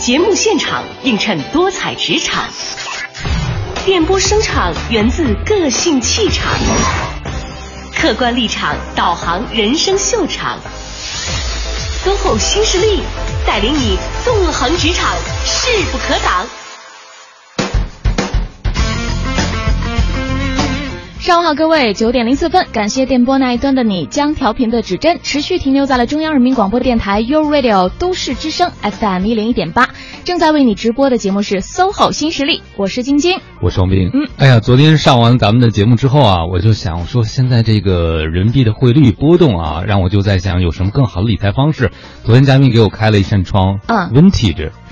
节目现场映衬多彩职场，电波声场源自个性气场，客观立场导航人生秀场恭候新势力带领你纵横职场，势不可挡。上午好，各位，九点零四分，感谢电波那一端的你，将调频的指针持续停留在了中央人民广播电台 u Radio 都市之声 FM 一零一点八，正在为你直播的节目是 SOHO 新实力，我是晶晶，我是王斌。嗯，哎呀，昨天上完咱们的节目之后啊，我就想说，现在这个人民币的汇率波动啊，让我就在想有什么更好的理财方式。昨天嘉宾给我开了一扇窗，嗯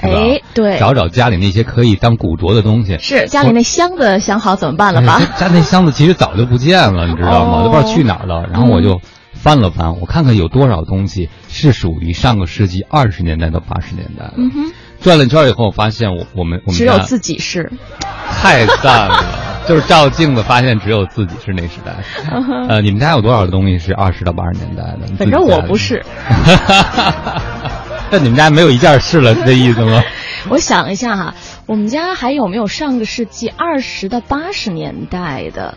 哎，对，找找家里那些可以当古着的东西。是家里那箱子想好怎么办了吧？家那箱子其实早就不见了，你知道吗？都不知道去哪儿了。然后我就翻了翻，我看看有多少东西是属于上个世纪二十年代到八十年代的。嗯哼。转了一圈以后，我发现我我们我们只有自己是，太赞了！就是照镜子发现只有自己是那时代。呃，你们家有多少东西是二十到八十年代的？反正我不是。那你们家没有一件是了是这意思吗？我想一下哈，我们家还有没有上个世纪二十到八十年代的？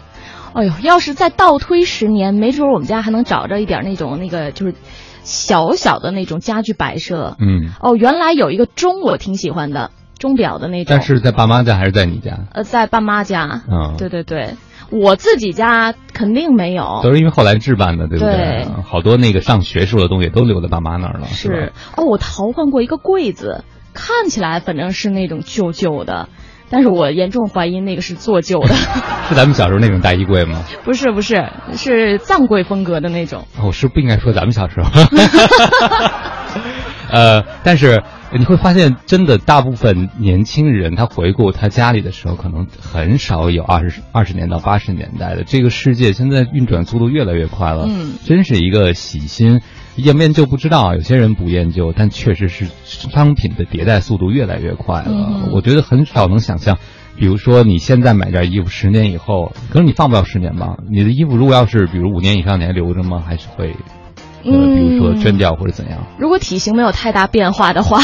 哎呦，要是再倒推十年，没准我们家还能找着一点那种那个就是小小的那种家具摆设。嗯。哦，原来有一个钟，我挺喜欢的，钟表的那种。但是在爸妈家还是在你家？呃，在爸妈家。嗯。对对对。我自己家肯定没有，都是因为后来置办的，对不对？对，好多那个上学时候的东西都留在爸妈那儿了。是哦，我淘换过一个柜子，看起来反正是那种旧旧的，但是我严重怀疑那个是做旧的。是咱们小时候那种大衣柜吗？不是不是，是藏柜风格的那种。哦，是不应该说咱们小时候。呃，但是。你会发现，真的大部分年轻人，他回顾他家里的时候，可能很少有二十二十年到八十年代的这个世界。现在运转速度越来越快了，嗯，真是一个喜新厌不厌旧不知道。有些人不厌旧，但确实是商品的迭代速度越来越快了。我觉得很少能想象，比如说你现在买件衣服，十年以后，可是你放不了十年吧？你的衣服如果要是比如五年以上，你还留着吗？还是会？嗯，比如说捐掉或者怎样。如果体型没有太大变化的话，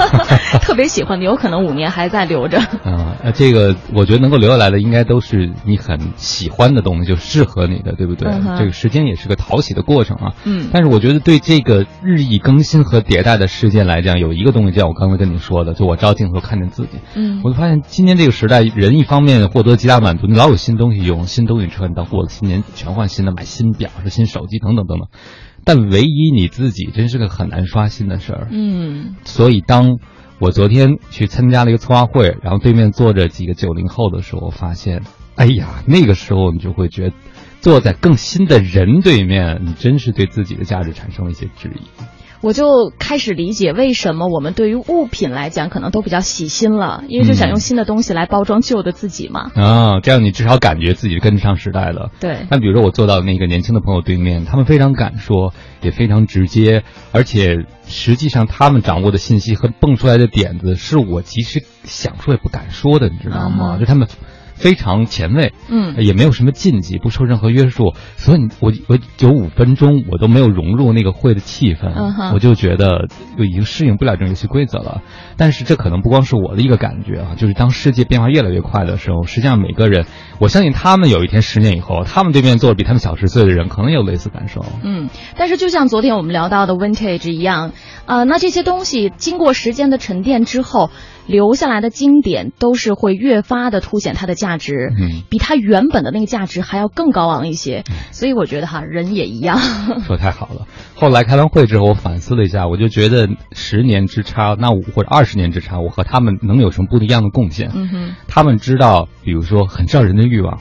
特别喜欢的，有可能五年还在留着。啊，那这个我觉得能够留下来的，应该都是你很喜欢的东西，就适合你的，对不对？这个时间也是个讨喜的过程啊。嗯。但是我觉得对这个日益更新和迭代的世界来讲，有一个东西，就像我刚才跟你说的，就我照镜子看见自己。嗯。我就发现今年这个时代，人一方面获得极大满足，你老有新东西用，新东西穿，到过了新年全换新的，买新表、是新手机等等等等。但唯一你自己真是个很难刷新的事儿，嗯，所以当我昨天去参加了一个策划会，然后对面坐着几个九零后的时候，我发现，哎呀，那个时候你就会觉得，坐在更新的人对面，你真是对自己的价值产生了一些质疑。我就开始理解为什么我们对于物品来讲可能都比较喜新了，因为就想用新的东西来包装旧的自己嘛。啊，这样你至少感觉自己跟得上时代了。对。那比如说我坐到那个年轻的朋友对面，他们非常敢说，也非常直接，而且实际上他们掌握的信息和蹦出来的点子，是我其实想说也不敢说的，你知道吗？就他们。非常前卫，嗯，也没有什么禁忌，不受任何约束，所以，我我有五分钟我都没有融入那个会的气氛，我就觉得就已经适应不了这种游戏规则了。但是这可能不光是我的一个感觉啊，就是当世界变化越来越快的时候，实际上每个人，我相信他们有一天十年以后，他们对面坐着比他们小十岁的人，可能也有类似感受。嗯，但是就像昨天我们聊到的 vintage 一样，啊，那这些东西经过时间的沉淀之后。留下来的经典都是会越发的凸显它的价值，嗯，比它原本的那个价值还要更高昂一些。所以我觉得哈，人也一样。说太好了。后来开完会之后，我反思了一下，我就觉得十年之差，那我或者二十年之差，我和他们能有什么不一样的贡献？嗯哼，他们知道，比如说很知道人的欲望，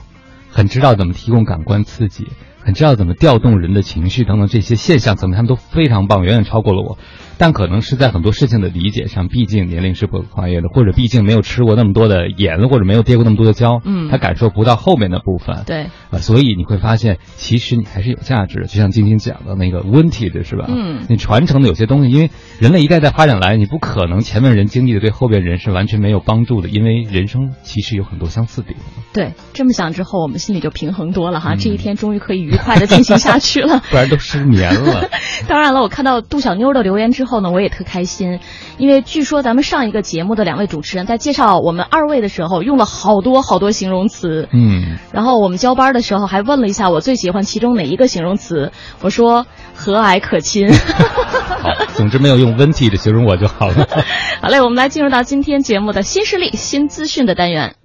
很知道怎么提供感官刺激，很知道怎么调动人的情绪等等这些现象，怎么他们都非常棒，远远超过了我。但可能是在很多事情的理解上，毕竟年龄是不可跨越的，或者毕竟没有吃过那么多的盐，或者没有跌过那么多的跤，嗯，他感受不到后面的部分，对，啊，所以你会发现，其实你还是有价值的，就像晶晶讲的那个 vintage 是吧？嗯，你传承的有些东西，因为人类一代代发展来，你不可能前面人经历的对后边人是完全没有帮助的，因为人生其实有很多相似点。对，这么想之后，我们心里就平衡多了哈，这一天终于可以愉快的进行下去了。不然都失眠了。当然了，我看到杜小妞的留言之后呢，我也特开心，因为据说咱们上一个节目的两位主持人在介绍我们二位的时候，用了好多好多形容词。嗯。然后我们交班的时候还问了一下我最喜欢其中哪一个形容词，我说和蔼可亲。好，总之没有用 vintage 形容我就好了。好嘞，我们来进入到今天节目的新势力、新资讯的单元。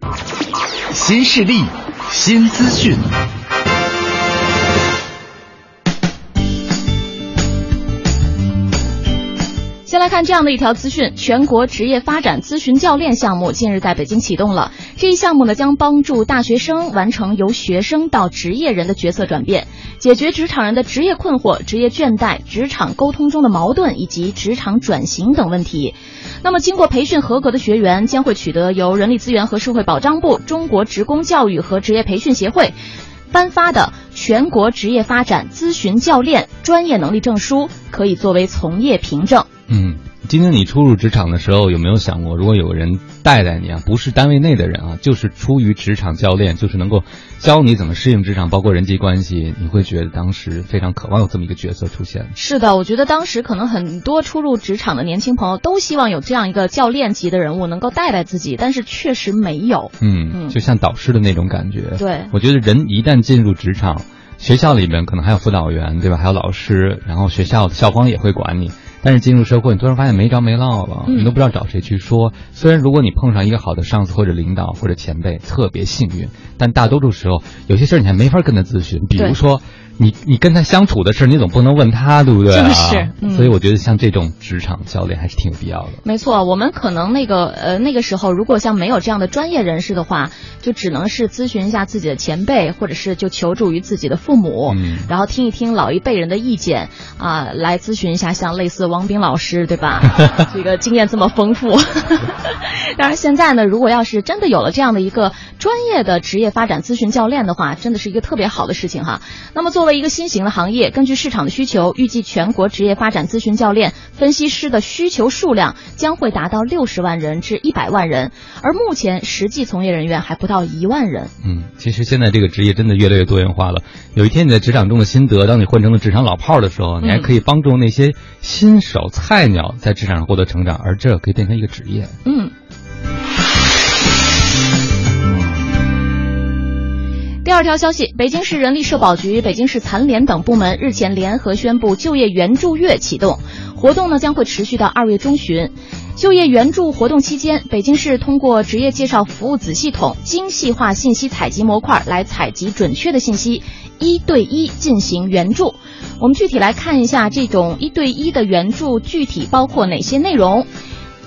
新势力，新资讯。来看这样的一条资讯：全国职业发展咨询教练项目近日在北京启动了。这一项目呢，将帮助大学生完成由学生到职业人的角色转变，解决职场人的职业困惑、职业倦怠、职场沟通中的矛盾以及职场转型等问题。那么，经过培训合格的学员将会取得由人力资源和社会保障部、中国职工教育和职业培训协会颁发的全国职业发展咨询教练专业能力证书，可以作为从业凭证。嗯，今天你初入职场的时候，有没有想过，如果有个人带带你啊，不是单位内的人啊，就是出于职场教练，就是能够教你怎么适应职场，包括人际关系，你会觉得当时非常渴望有这么一个角色出现。是的，我觉得当时可能很多初入职场的年轻朋友都希望有这样一个教练级的人物能够带带自己，但是确实没有。嗯，就像导师的那种感觉。对，我觉得人一旦进入职场，学校里面可能还有辅导员，对吧？还有老师，然后学校校方也会管你。但是进入社会，你突然发现没着没落了，你都不知道找谁去说。虽然如果你碰上一个好的上司或者领导或者前辈，特别幸运，但大多数时候有些事儿你还没法跟他咨询，比如说。你你跟他相处的事，你总不能问他，对不对啊？是，所以我觉得像这种职场教练还是挺有必要的。没错，我们可能那个呃那个时候，如果像没有这样的专业人士的话，就只能是咨询一下自己的前辈，或者是就求助于自己的父母，然后听一听老一辈人的意见啊，来咨询一下像类似王斌老师，对吧？这个经验这么丰富。当然，现在呢，如果要是真的有了这样的一个专业的职业发展咨询教练的话，真的是一个特别好的事情哈。那么作为一个新型的行业，根据市场的需求，预计全国职业发展咨询教练分析师的需求数量将会达到六十万人至一百万人，而目前实际从业人员还不到一万人。嗯，其实现在这个职业真的越来越多元化了。有一天你在职场中的心得，当你混成了职场老炮儿的时候，你还可以帮助那些新手菜鸟在职场上获得成长，而这可以变成一个职业。嗯。第二条消息，北京市人力社保局、北京市残联等部门日前联合宣布就业援助月启动，活动呢将会持续到二月中旬。就业援助活动期间，北京市通过职业介绍服务子系统精细化信息采集模块来采集准确的信息，一对一进行援助。我们具体来看一下这种一对一的援助具体包括哪些内容。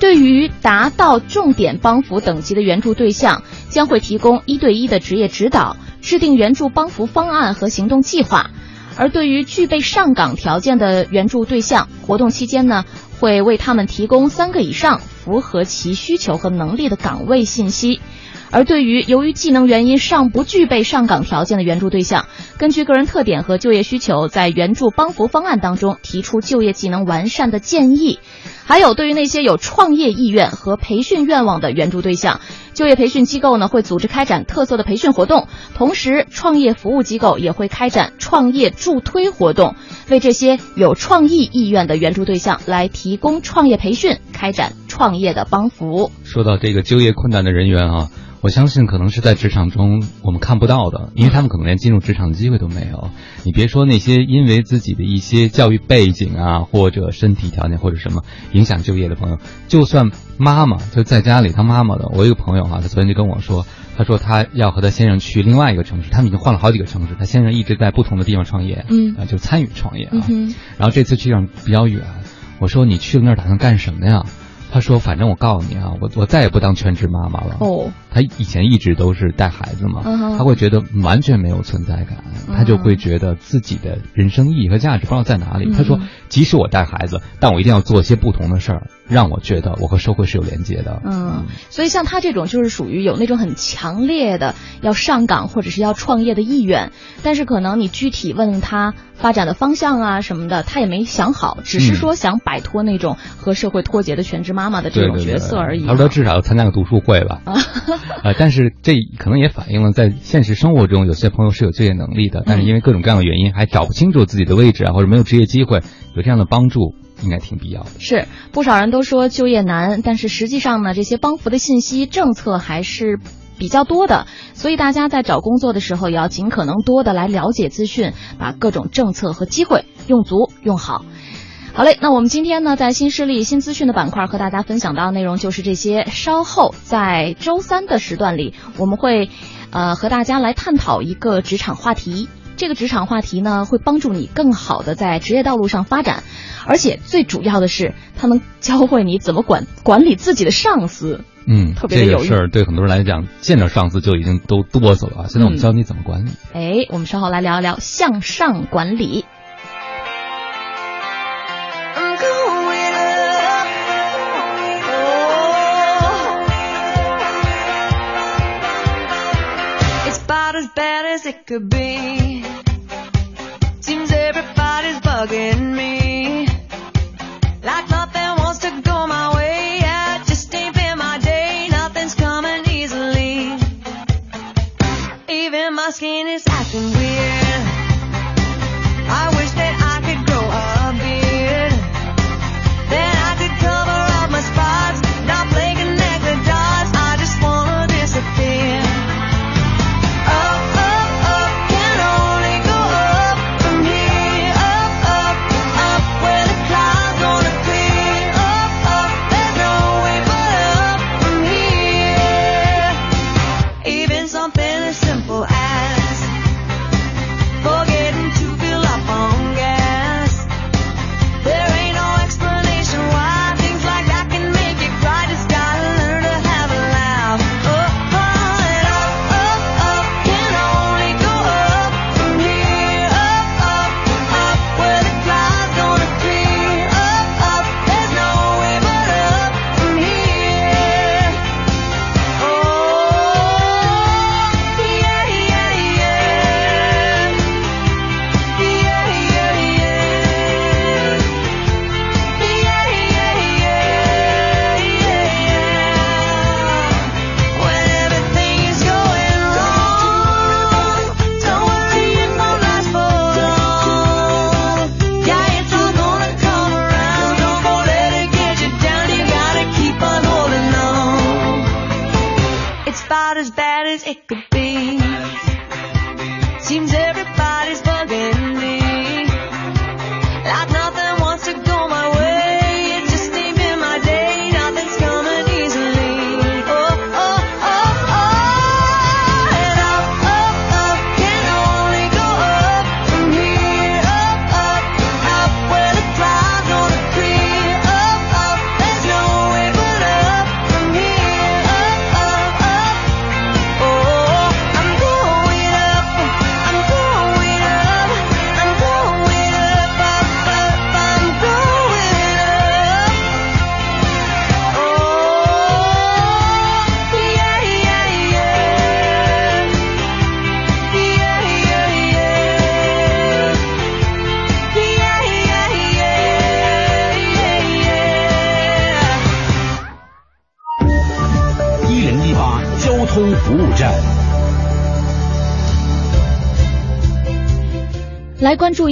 对于达到重点帮扶等级的援助对象，将会提供一对一的职业指导。制定援助帮扶方案和行动计划，而对于具备上岗条件的援助对象，活动期间呢，会为他们提供三个以上符合其需求和能力的岗位信息。而对于由于技能原因尚不具备上岗条件的援助对象，根据个人特点和就业需求，在援助帮扶方案当中提出就业技能完善的建议。还有对于那些有创业意愿和培训愿望的援助对象，就业培训机构呢会组织开展特色的培训活动，同时创业服务机构也会开展创业助推活动，为这些有创意意愿的援助对象来提供创业培训，开展创业的帮扶。说到这个就业困难的人员啊。我相信可能是在职场中我们看不到的，因为他们可能连进入职场的机会都没有。你别说那些因为自己的一些教育背景啊，或者身体条件或者什么影响就业的朋友，就算妈妈就在家里当妈妈的，我一个朋友哈，他昨天就跟我说，他说他要和他先生去另外一个城市，他们已经换了好几个城市，他先生一直在不同的地方创业，嗯，啊就参与创业啊，然后这次去上比较远，我说你去了那儿打算干什么呀？他说：“反正我告诉你啊，我我再也不当全职妈妈了。哦，他以前一直都是带孩子嘛，他会觉得完全没有存在感，他就会觉得自己的人生意义和价值不知道在哪里。他说，即使我带孩子，但我一定要做一些不同的事儿，让我觉得我和社会是有连接的。嗯，所以像他这种就是属于有那种很强烈的要上岗或者是要创业的意愿，但是可能你具体问他发展的方向啊什么的，他也没想好，只是说想摆脱那种和社会脱节的全职妈。”妈妈的这种角色而已。他说：“至少要参加个读书会吧。”呃，但是这可能也反映了在现实生活中，有些朋友是有就业能力的，但是因为各种各样的原因，还找不清楚自己的位置啊，或者没有职业机会，有这样的帮助，应该挺必要的。是不少人都说就业难，但是实际上呢，这些帮扶的信息、政策还是比较多的，所以大家在找工作的时候，也要尽可能多的来了解资讯，把各种政策和机会用足用好。好嘞，那我们今天呢，在新势力新资讯的板块和大家分享到的内容就是这些。稍后在周三的时段里，我们会，呃，和大家来探讨一个职场话题。这个职场话题呢，会帮助你更好的在职业道路上发展，而且最主要的是，它能教会你怎么管管理自己的上司。嗯，特别这个事儿对很多人来讲，见着上司就已经都哆嗦了啊。现在我们教你怎么管理。哎，我们稍后来聊一聊向上管理。It could be. Seems everybody's bugging me. Like nothing wants to go my way. Yeah, just ain't been my day. Nothing's coming easily. Even my skin is acting weird.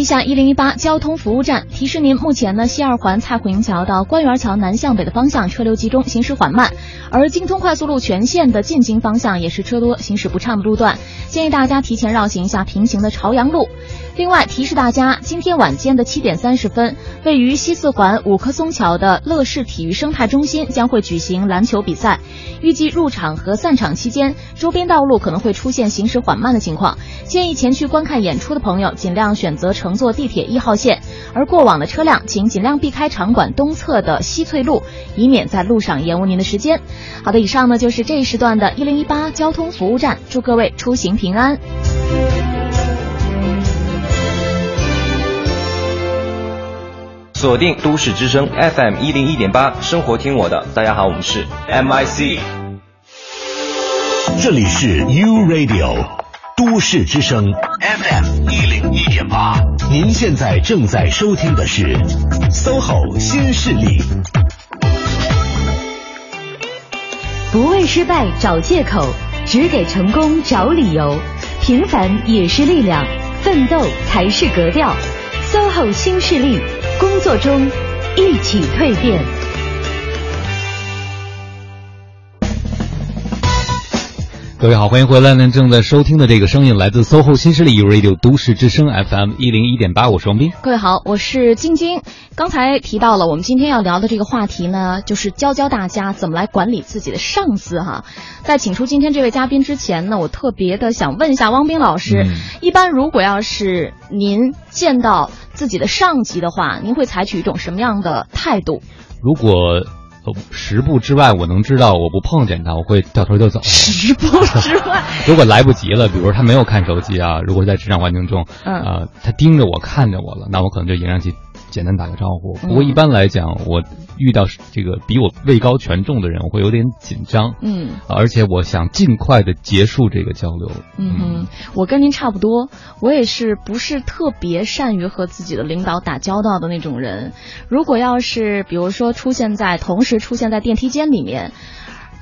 一下一零一八交通服务站，提示您，目前呢西二环蔡虎营桥到官园桥南向北的方向车流集中，行驶缓慢，而京通快速路全线的进京方向也是车多，行驶不畅的路段，建议大家提前绕行一下平行的朝阳路。另外提示大家，今天晚间的七点三十分，位于西四环五棵松桥的乐视体育生态中心将会举行篮球比赛，预计入场和散场期间，周边道路可能会出现行驶缓慢的情况，建议前去观看演出的朋友尽量选择乘坐地铁一号线，而过往的车辆请尽量避开场馆东侧的西翠路，以免在路上延误您的时间。好的，以上呢就是这一时段的一零一八交通服务站，祝各位出行平安。锁定都市之声 FM 一零一点八，生活听我的。大家好，我们是 MIC。这里是 U Radio 都市之声 FM 一零一点八，您现在正在收听的是 SOHO 新势力。不为失败找借口，只给成功找理由。平凡也是力量，奋斗才是格调。SOHO 新势力，工作中一起蜕变。各位好，欢迎回来您！正在收听的这个声音来自 SOHO 新势力 Radio 都市之声 FM 一零一点八，我是王斌。各位好，我是晶晶。刚才提到了，我们今天要聊的这个话题呢，就是教教大家怎么来管理自己的上司哈。在请出今天这位嘉宾之前呢，我特别的想问一下汪斌老师，嗯一般如果要是您见到自己的上级的话，您会采取一种什么样的态度？如果呃十步之外我能知道我不碰见他，我会掉头就走。十步之外，如果来不及了，比如他没有看手机啊，如果在职场环境中，嗯呃，他盯着我看着我了，那我可能就迎上去简单打个招呼。嗯不过一般来讲，我遇到这个比我位高权重的人，我会有点紧张，嗯呃而且我想尽快的结束这个交流。嗯哼，我跟您差不多，我也是不是特别善于和自己的领导打交道的那种人。如果要是比如说出现在同时出现在电梯间里面。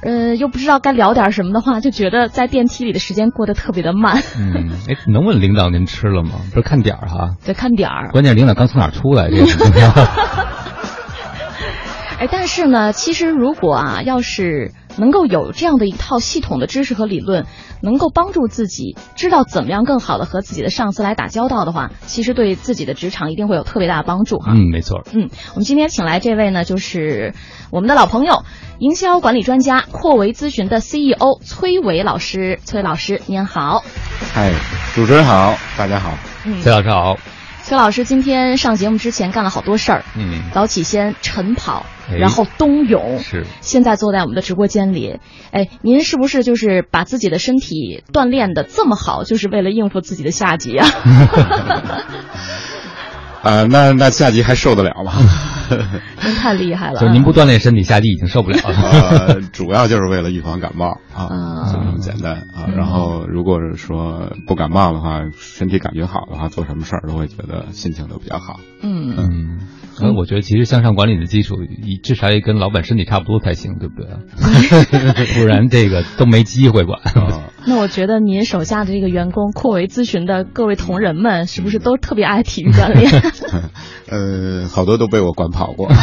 呃，又不知道该聊点什么的话，就觉得在电梯里的时间过得特别的慢，嗯，哎，能问领导您吃了吗？不是看点儿哈，对看点儿。关键领导刚从哪儿出来，这个很重要。哎，但是呢，其实如果啊，要是能够有这样的一套系统的知识和理论，能够帮助自己知道怎么样更好的和自己的上司来打交道的话，其实对自己的职场一定会有特别大的帮助哈。嗯，没错。嗯，我们今天请来这位呢，就是我们的老朋友，营销管理专家扩维咨询的 CEO 崔伟老师。崔老师您好，嗨，主持人好，大家好。嗯，崔老师好。崔老师今天上节目之前干了好多事儿，嗯，早起先晨跑，哎然后冬泳，是现在坐在我们的直播间里。哎，您是不是就是把自己的身体锻炼的这么好，就是为了应付自己的下级啊？啊、那那下级还受得了吗？真太厉害了！就您不锻炼身体，下级已经受不了了。呃，主要就是为了预防感冒啊，啊就这么简单啊。嗯然后，如果是说不感冒的话，身体感觉好的话，做什么事儿都会觉得心情都比较好。嗯，嗯，呃，我觉得其实向上管理的基础，你至少也跟老板身体差不多才行，对不对啊？不然这个都没机会管。啊，那我觉得您手下的这个员工扩维咨询的各位同仁们，是不是都特别爱体育锻炼？呃，好多都被我管跑过。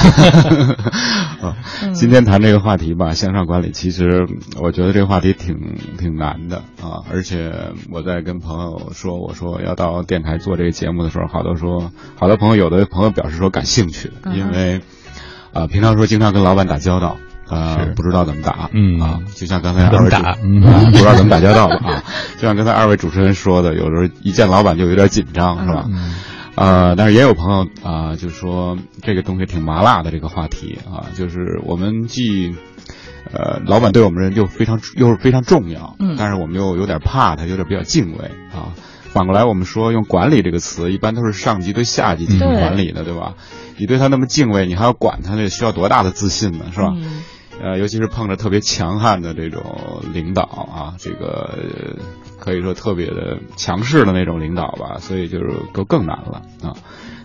啊嗯今天谈这个话题吧，向上管理，其实我觉得这个话题挺挺难的啊。而且我在跟朋友说，我说要到电台做这个节目的时候，好多说，好多朋友，有的朋友表示说感兴趣，嗯因为啊，平常说经常跟老板打交道。啊是，不知道怎么打，嗯啊，就像刚才二位不知道怎么打交道吧啊，就像刚才二位主持人说的，有时候一见老板就有点紧张，是吧？嗯呃，但是也有朋友啊、就说这个东西挺麻辣的这个话题啊，就是我们既呃，老板对我们人就非常又是非常重要，嗯但是我们又有点怕他，有点比较敬畏啊。反过来，我们说用管理这个词，一般都是上级对下级进行管理的，对吧？你对他那么敬畏，你还要管他，那需要多大的自信呢，是吧？嗯呃，尤其是碰着特别强悍的这种领导啊，这个呃可以说特别的强势的那种领导吧，所以就是都更难了啊。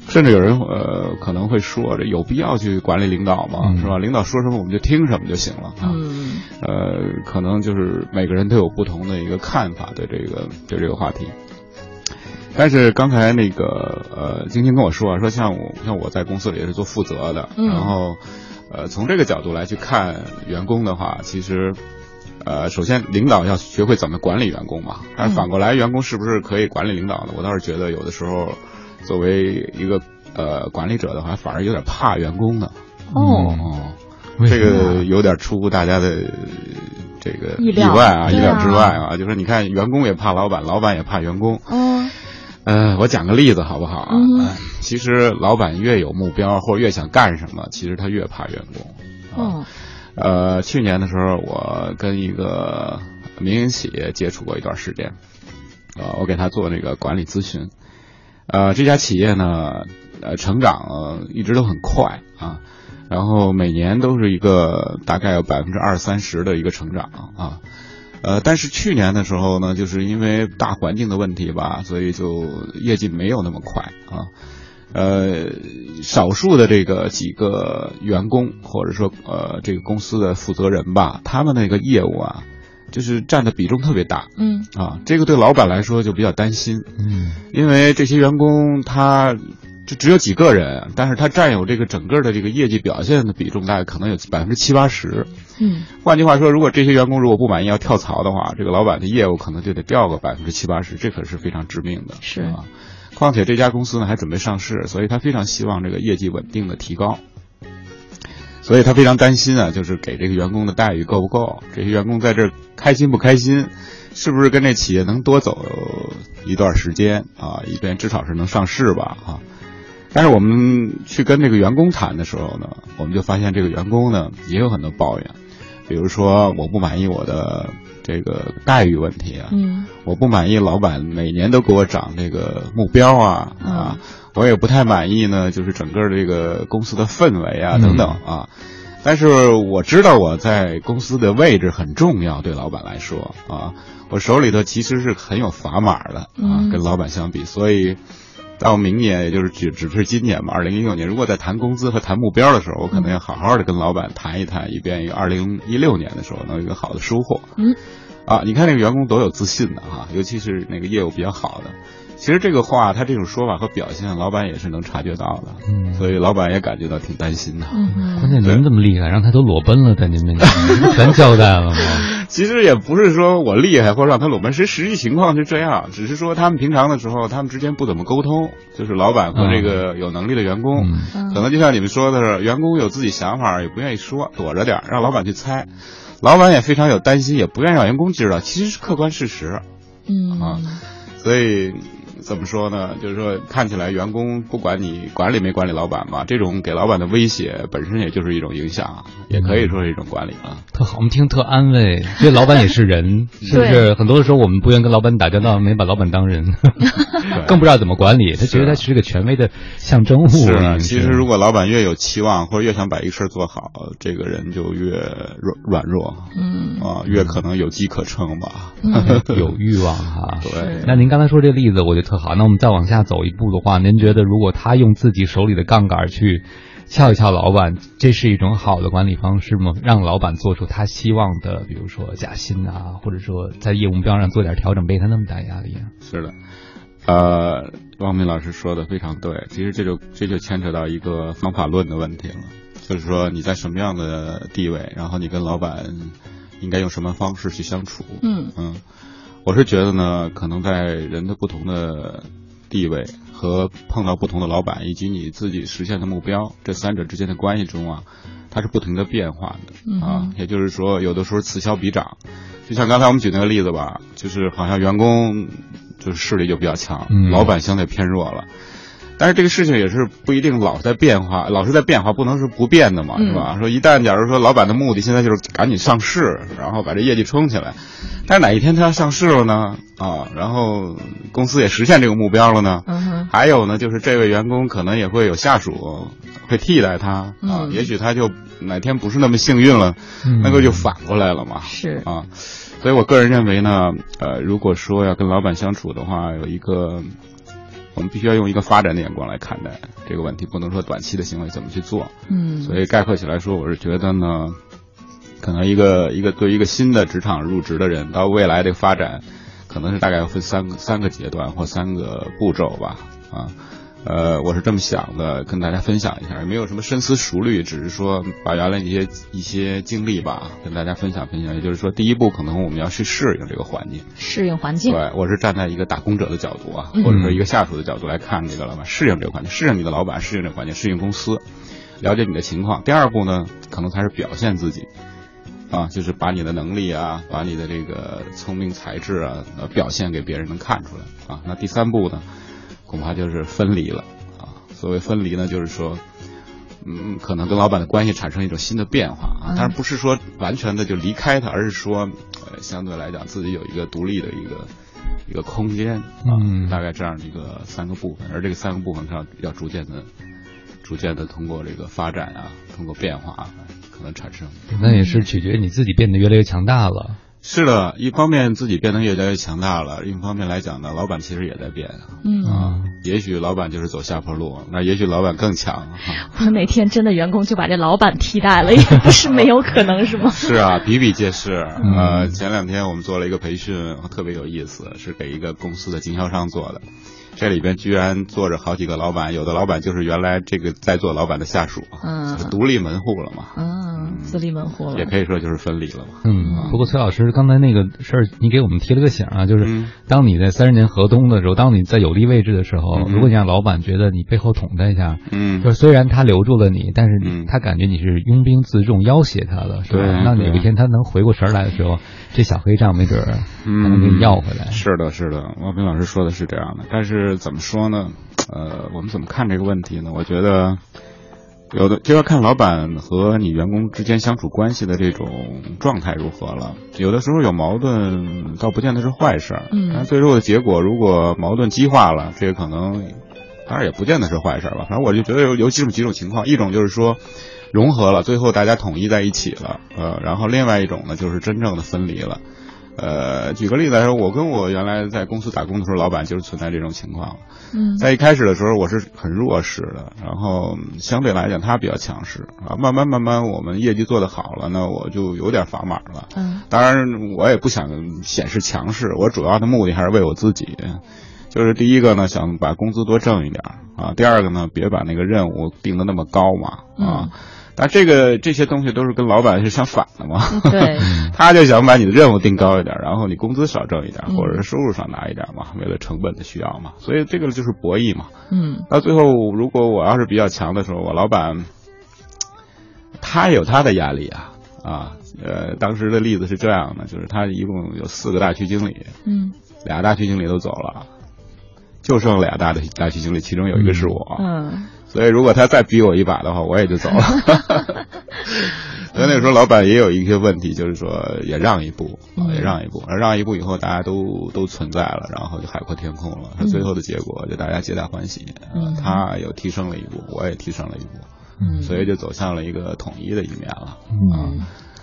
甚至有人呃可能会说，这有必要去管理领导吗？嗯是吧？领导说什么我们就听什么就行了啊。嗯呃，可能就是每个人都有不同的一个看法对这个对这个话题。但是刚才那个呃，晶晶跟我说啊，说像我像我在公司里也是做负责的，嗯然后呃从这个角度来去看员工的话，其实呃首先领导要学会怎么管理员工嘛，但是反过来员工是不是可以管理领导呢？我倒是觉得有的时候作为一个呃管理者的话，反而有点怕员工呢。哦，哦，这个有点出乎大家的呃这个意料外啊，意料之外啊。就是你看，员工也怕老板，老板也怕员工。嗯，呃，我讲个例子好不好啊？其实老板越有目标或者越想干什么，其实他越怕员工。哦，呃，去年的时候，我跟一个民营企业接触过一段时间，呃，我给他做那个管理咨询。呃，这家企业呢，呃，成长、一直都很快啊，然后每年都是一个大概有百分之二三十的一个成长啊。呃，但是去年的时候呢，就是因为大环境的问题吧，所以就业绩没有那么快啊。呃，少数的这个几个员工或者说呃这个公司的负责人吧，他们那个业务啊，就是占的比重特别大。嗯啊，这个对老板来说就比较担心，嗯因为这些员工他就只有几个人，但是他占有这个整个的这个业绩表现的比重大概可能有百分之七八十。嗯换句话说，如果这些员工如果不满意要跳槽的话，这个老板的业务可能就得掉个百分之七八十，这可是非常致命的。是啊，况且这家公司呢还准备上市，所以他非常希望这个业绩稳定的提高。所以他非常担心啊，就是给这个员工的待遇够不够？这些员工在这儿开心不开心？是不是跟这企业能多走一段时间啊？以便至少是能上市吧啊？但是我们去跟这个员工谈的时候呢，我们就发现这个员工呢也有很多抱怨，比如说我不满意我的这个待遇问题啊，嗯。我不满意老板每年都给我涨这个目标啊啊，我也不太满意呢，就是整个这个公司的氛围啊嗯。等等啊。但是我知道我在公司的位置很重要，对老板来说啊，我手里头其实是很有砝码的啊嗯，跟老板相比，所以到明年，也就是只只是今年嘛，二零一六年，如果在谈工资和谈目标的时候，我可能要好好的跟老板谈一谈，以便于二零一六年的时候能有一个好的收获。嗯，啊，你看那个员工多有自信的哈、尤其是那个业务比较好的。其实这个话，他这种说法和表现，老板也是能察觉到的，嗯，所以老板也感觉到挺担心的。嗯关键您这么厉害，让他都裸奔了，在您面前全交代了吗？其实也不是说我厉害或者让他裸奔，实实际情况是这样，只是说他们平常的时候，他们之间不怎么沟通，就是老板和这个有能力的员工，嗯可能就像你们说的是，员工有自己想法，也不愿意说，躲着点，让老板去猜。老板也非常有担心，也不愿意让员工知道，其实是客观事实。嗯啊所以怎么说呢？就是说，看起来员工不管你管理没管理老板吧，这种给老板的威胁本身也就是一种影响，也可以说是一种管理啊。特好，我们听特安慰。这老板也是人，是不是？很多的时候我们不愿跟老板打交道，没把老板当人，更不知道怎么管理。他觉得他是个权威的象征物。是其实如果老板越有期望，或者越想把一个事儿做好，这个人就越软软弱嗯啊，越可能有机可乘吧。有欲望哈。对，那您刚才说这例子，我觉得特好。那我们再往下走一步的话，您觉得如果他用自己手里的杠杆去撬一撬老板，这是一种好的管理方式吗？让老板做出他希望的，比如说加薪啊，或者说在业务目标上做点调整，没他那么大压力啊。是的，呃，汪明老师说的非常对。其实这就这就牵扯到一个方法论的问题了，就是说你在什么样的地位，然后你跟老板应该用什么方式去相处。嗯嗯，我是觉得呢，可能在人的不同的地位和碰到不同的老板，以及你自己实现的目标这三者之间的关系中啊，它是不停的变化的啊。也就是说，有的时候此消彼长。就像刚才我们举那个例子吧，就是好像员工就是势力就比较强，嗯老板相对偏弱了。但是这个事情也是不一定老在变化，老是在变化，不能是不变的嘛，嗯是吧？说一旦假如说老板的目的现在就是赶紧上市，然后把这业绩冲起来，但是哪一天他要上市了呢？啊，然后公司也实现这个目标了呢？还有呢，就是这位员工可能也会有下属会替代他啊，嗯也许他就哪天不是那么幸运了，嗯那个就反过来了嘛。是啊，所以我个人认为呢，呃，如果说要跟老板相处的话，有一个我们必须要用一个发展的眼光来看待这个问题，不能说短期的行为怎么去做。嗯所以概括起来说，我是觉得呢，可能一个一个对于一个新的职场入职的人，到未来这个发展，可能是大概要分三个三个阶段或三个步骤吧，啊。呃，我是这么想的，跟大家分享一下，也没有什么深思熟虑，只是说把原来一些一些经历吧，跟大家分享分享。也就是说，第一步可能我们要去适应这个环境，适应环境。对，我是站在一个打工者的角度啊，嗯或者说一个下属的角度来看这个老板，适应这个环境，适应你的老板，适应这个环境，适应公司，了解你的情况。第二步呢，可能才是表现自己，啊，就是把你的能力啊，把你的这个聪明才智啊，呃，表现给别人能看出来啊。那第三步呢，恐怕就是分离了啊。所谓分离呢，就是说。嗯，可能跟老板的关系产生一种新的变化啊，嗯当然不是说完全的就离开他，而是说，呃，相对来讲自己有一个独立的一个一个空间啊，嗯大概这样的一个三个部分，而这个三个部分上要逐渐的、逐渐的通过这个发展啊，通过变化啊，可能产生。那也是取决于你自己变得越来越强大了。是的，一方面自己变得越来越强大了，另一方面来讲呢，老板其实也在变嗯，啊。也许老板就是走下坡路，那也许老板更强。啊我哪天真的员工就把这老板替代了，也不是没有可能，是吗？是啊，比比皆是。嗯呃，前两天我们做了一个培训，特别有意思，是给一个公司的经销商做的。这里边居然坐着好几个老板，有的老板就是原来这个在做老板的下属，嗯。是独立门户了嘛，嗯，自立门户了，也可以说就是分离了嘛。嗯，不过崔老师刚才那个事儿，你给我们提了个醒啊，就是嗯。当你在三十年河东的时候，当你在有利位置的时候，嗯。如果你让老板觉得你背后捅他一下，嗯。就是虽然他留住了你，但是嗯。他感觉你是拥兵自重、要挟他的，是吧？对那有一天他能回过神儿来的时候，这小黑账没准儿还能给你要回来。嗯是的，是的，王平老师说的是这样的。但是怎么说呢？呃，我们怎么看这个问题呢？我觉得有的就要看老板和你员工之间相处关系的这种状态如何了。有的时候有矛盾，倒不见得是坏事儿。嗯但最后的结果，如果矛盾激化了，这个可能当然也不见得是坏事儿吧。反正我就觉得有有几种几种情况，一种就是说。融合了，最后大家统一在一起了，呃，然后另外一种呢，就是真正的分离了。呃，举个例子来说，我跟我原来在公司打工的时候，老板就是存在这种情况。嗯在一开始的时候，我是很弱势的，然后嗯相对来讲他比较强势啊。慢慢慢慢，我们业绩做得好了呢，我就有点砝码了。嗯当然，我也不想显示强势，我主要的目的还是为我自己。就是第一个呢，想把工资多挣一点啊；第二个呢，别把那个任务定的那么高嘛啊。但这个这些东西都是跟老板是相反的嘛。对，他就想把你的任务定高一点，然后你工资少挣一点，嗯或者是收入少拿一点嘛，为了成本的需要嘛。所以这个就是博弈嘛。嗯到最后，如果我要是比较强的时候，我老板他也有他的压力啊啊。呃，当时的例子是这样的，就是他一共有四个大区经理，嗯俩大区经理都走了，就剩俩大的大区经理，其中有一个是我。嗯所以如果他再逼我一把的话，我也就走了。所以那个时候老板也有一些问题，就是说也让一步，也让一步，而让一步以后大家都都存在了，然后就海阔天空了。他最后的结果就大家皆大欢喜，他有提升了一步，我也提升了一步，嗯所以就走向了一个统一的一面了。嗯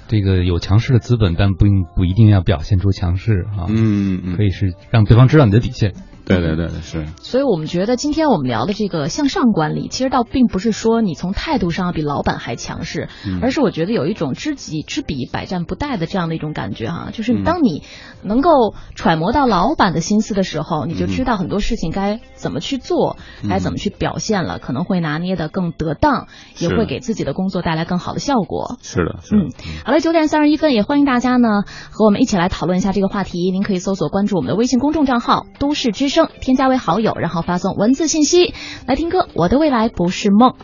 这个有强势的资本，但不应不一定要表现出强势啊，嗯嗯，可以是让对方知道你的底线。对对对对是，所以我们觉得今天我们聊的这个向上管理，其实倒并不是说你从态度上要比老板还强势，嗯而是我觉得有一种知己知彼，百战不殆的这样的一种感觉哈。就是嗯当你能够揣摩到老板的心思的时候，你就知道很多事情该怎么去做，嗯该怎么去表现了，可能会拿捏的更得当，也会给自己的工作带来更好的效果。是的，是的嗯，好了，九点三十一分，也欢迎大家呢和我们一起来讨论一下这个话题。您可以搜索关注我们的微信公众账号“都市之声”，添加为好友，然后发送文字信息来听歌。我的未来不是梦。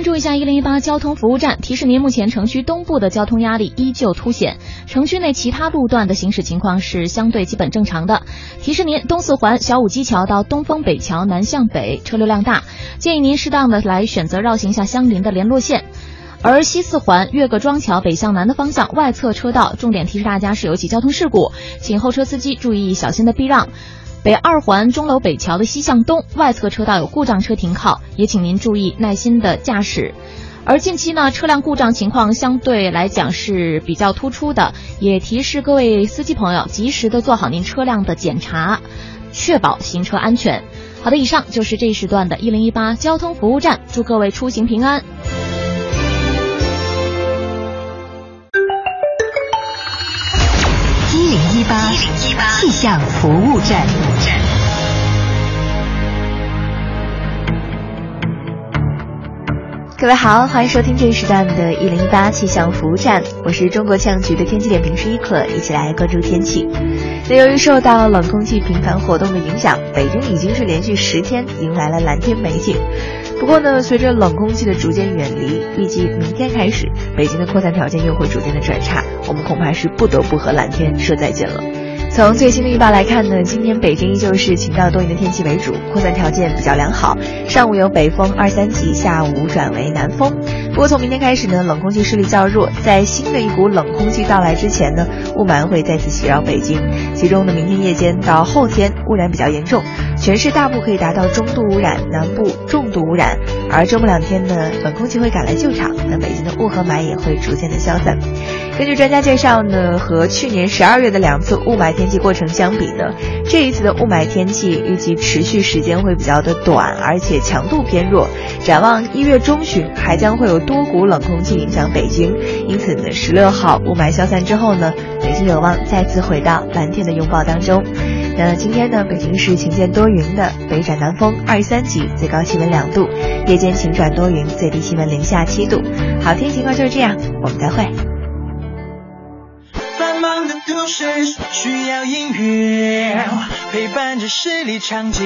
关注一下一零一八交通服务站，提示您目前城区东部的交通压力依旧凸显，城区内其他路段的行驶情况是相对基本正常的。提示您东四环小武基桥到东风北桥南向北车流量大，建议您适当的来选择绕行下相邻的联络线。而西四环岳各庄桥北向南的方向外侧车道，重点提示大家是有起交通事故，请后车司机注意小心的避让。北二环钟楼北桥的西向东外侧车道有故障车停靠，也请您注意耐心的驾驶。而近期呢，车辆故障情况相对来讲是比较突出的，也提示各位司机朋友及时的做好您车辆的检查，确保行车安全。好的，以上就是这一时段的一零一八交通服务站，祝各位出行平安。气象服务站。各位好，欢迎收听这一时段的一零一八气象服务站，我是中国气象局的天气点评师一可，一起来关注天气。那由于受到冷空气频繁活动的影响，北京已经是连续十天迎来了蓝天美景。不过呢，随着冷空气的逐渐远离，预计明天开始，北京的扩散条件又会逐渐的转差，我们恐怕是不得不和蓝天说再见了。从最新的预报来看呢，今天北京依旧是晴到多云的天气为主，扩散条件比较良好。上午有北风二三级，下午转为南风。不过从明天开始呢，冷空气势力较弱，在新的一股冷空气到来之前呢，雾霾会再次袭扰北京。其中呢，明天夜间到后天污染比较严重，全市大部可以达到中度污染，南部重度污染。而周末两天呢，冷空气会赶来救场，那北京的雾和霾也会逐渐的消散。根据专家介绍呢，和去年十二月的两次雾霾天气过程相比呢，这一次的雾霾天气预计持续时间会比较的短，而且强度偏弱。展望一月中旬，还将会有多股冷空气影响北京，因此呢，十六号雾霾消散之后呢，北京有望再次回到蓝天的拥抱当中。那今天呢，北京市晴间多云的，北转南风二三级，最高气温两度；夜间晴转多云，最低气温零下七度。好天情况就是这样，我们再会。繁忙的都市需要音乐陪伴着十里长街，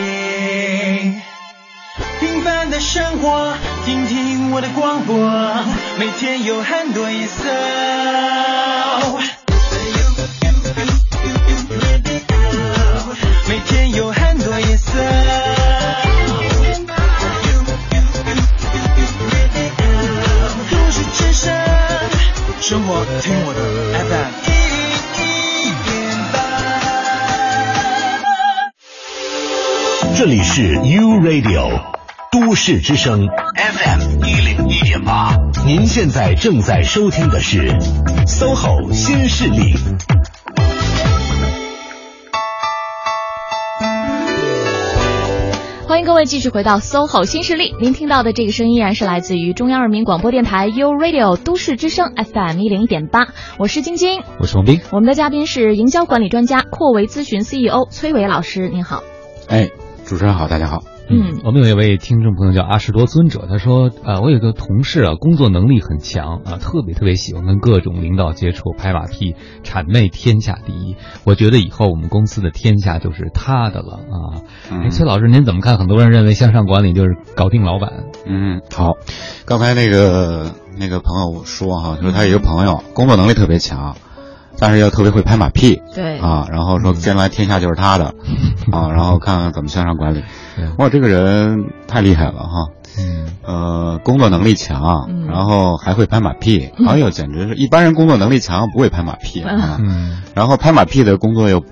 平凡的生活，听听我的广播，每天有很多颜色。每天有很多颜色。生活听我的这里是 U Radio 都市之声 FM 一零一点八，您现在正在收听的是 SOHO 新势力。欢迎各位继续回到 SOHO 新势力，您听到的这个声音依然是来自于中央人民广播电台 U Radio 都市之声 FM 一零一点八，我是晶晶，我是王斌。我们的嘉宾是营销管理专家阔维咨询 CEO 崔伟老师，您好。哎，主持人好，大家好。嗯，我们有一位听众朋友叫阿什多尊者，他说，呃，我有个同事啊，工作能力很强啊，特别特别喜欢跟各种领导接触，拍马屁，谄媚天下第一。我觉得以后我们公司的天下就是他的了啊。哎，崔老师，您怎么看？很多人认为向上管理就是搞定老板。嗯，好，刚才那个那个朋友说哈，就是他有一个朋友工作能力特别强。但是又特别会拍马屁，对。啊，然后说将来天下就是他的，啊，然后看看怎么向上管理。哇，这个人太厉害了哈，嗯，呃，工作能力强，然后还会拍马屁，哎呦，简直是一般人工作能力强不会拍马屁啊，嗯，然后拍马屁的工作又。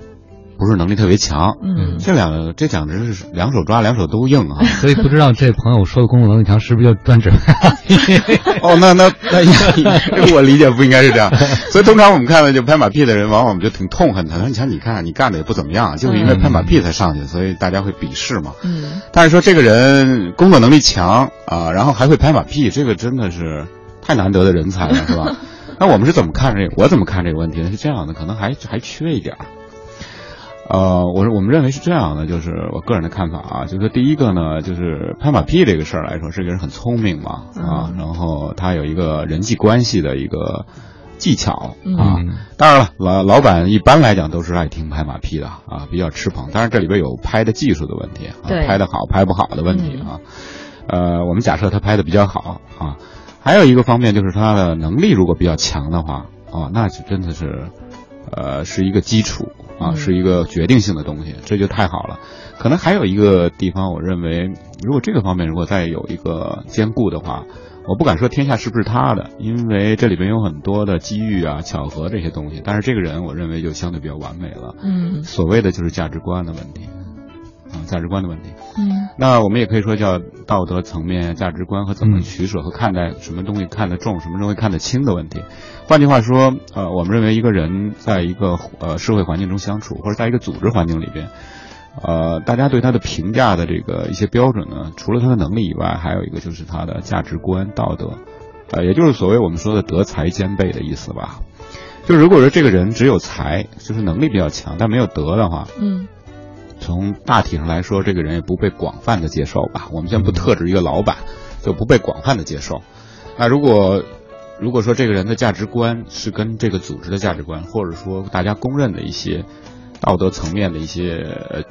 不是能力特别强，嗯，这两个这简直是两手抓两手都硬啊！所以不知道这朋友说的工作能力强是不是就专指？哦，那那那 我理解不应该是这样。所以通常我们看到就拍马屁的人，往往我们就挺痛恨他。说你瞧，你看你干的也不怎么样，就是因为拍马屁才上去，所以大家会鄙视嘛。嗯。但是说这个人工作能力强啊，然后还会拍马屁，这个真的是太难得的人才了，是吧？那我们是怎么看这个？我怎么看这个问题呢？是这样的，可能还还缺一点儿。呃，我我们认为是这样的，就是我个人的看法啊，就是第一个呢，就是拍马屁这个事儿来说，这个人很聪明嘛，啊，然后他有一个人际关系的一个技巧嗯啊。当然了，老老板一般来讲都是爱听拍马屁的啊，比较吃捧。当然这里边有拍的技术的问题，啊、拍的好拍不好的问题啊。呃，我们假设他拍的比较好啊，还有一个方面就是他的能力如果比较强的话，啊，那就真的是，呃，是一个基础啊，嗯是一个决定性的东西，这就太好了。可能还有一个地方，我认为如果这个方面如果再有一个兼顾的话，我不敢说天下是不是他的，因为这里边有很多的机遇啊、巧合这些东西。但是这个人，我认为就相对比较完美了。嗯所谓的就是价值观的问题，啊，价值观的问题。嗯那我们也可以说叫道德层面、价值观和怎么取舍和看待什么东西看得重，什么东西看得轻的问题。换句话说，呃，我们认为一个人在一个呃社会环境中相处，或者在一个组织环境里边，呃，大家对他的评价的这个一些标准呢，除了他的能力以外，还有一个就是他的价值观、道德，呃，也就是所谓我们说的德才兼备的意思吧。就如果说这个人只有才，就是能力比较强，但没有德的话，嗯从大体上来说，这个人也不被广泛的接受吧。我们先不特指一个老板，就不被广泛的接受。那如果如果说这个人的价值观是跟这个组织的价值观，或者说大家公认的一些道德层面的一些呃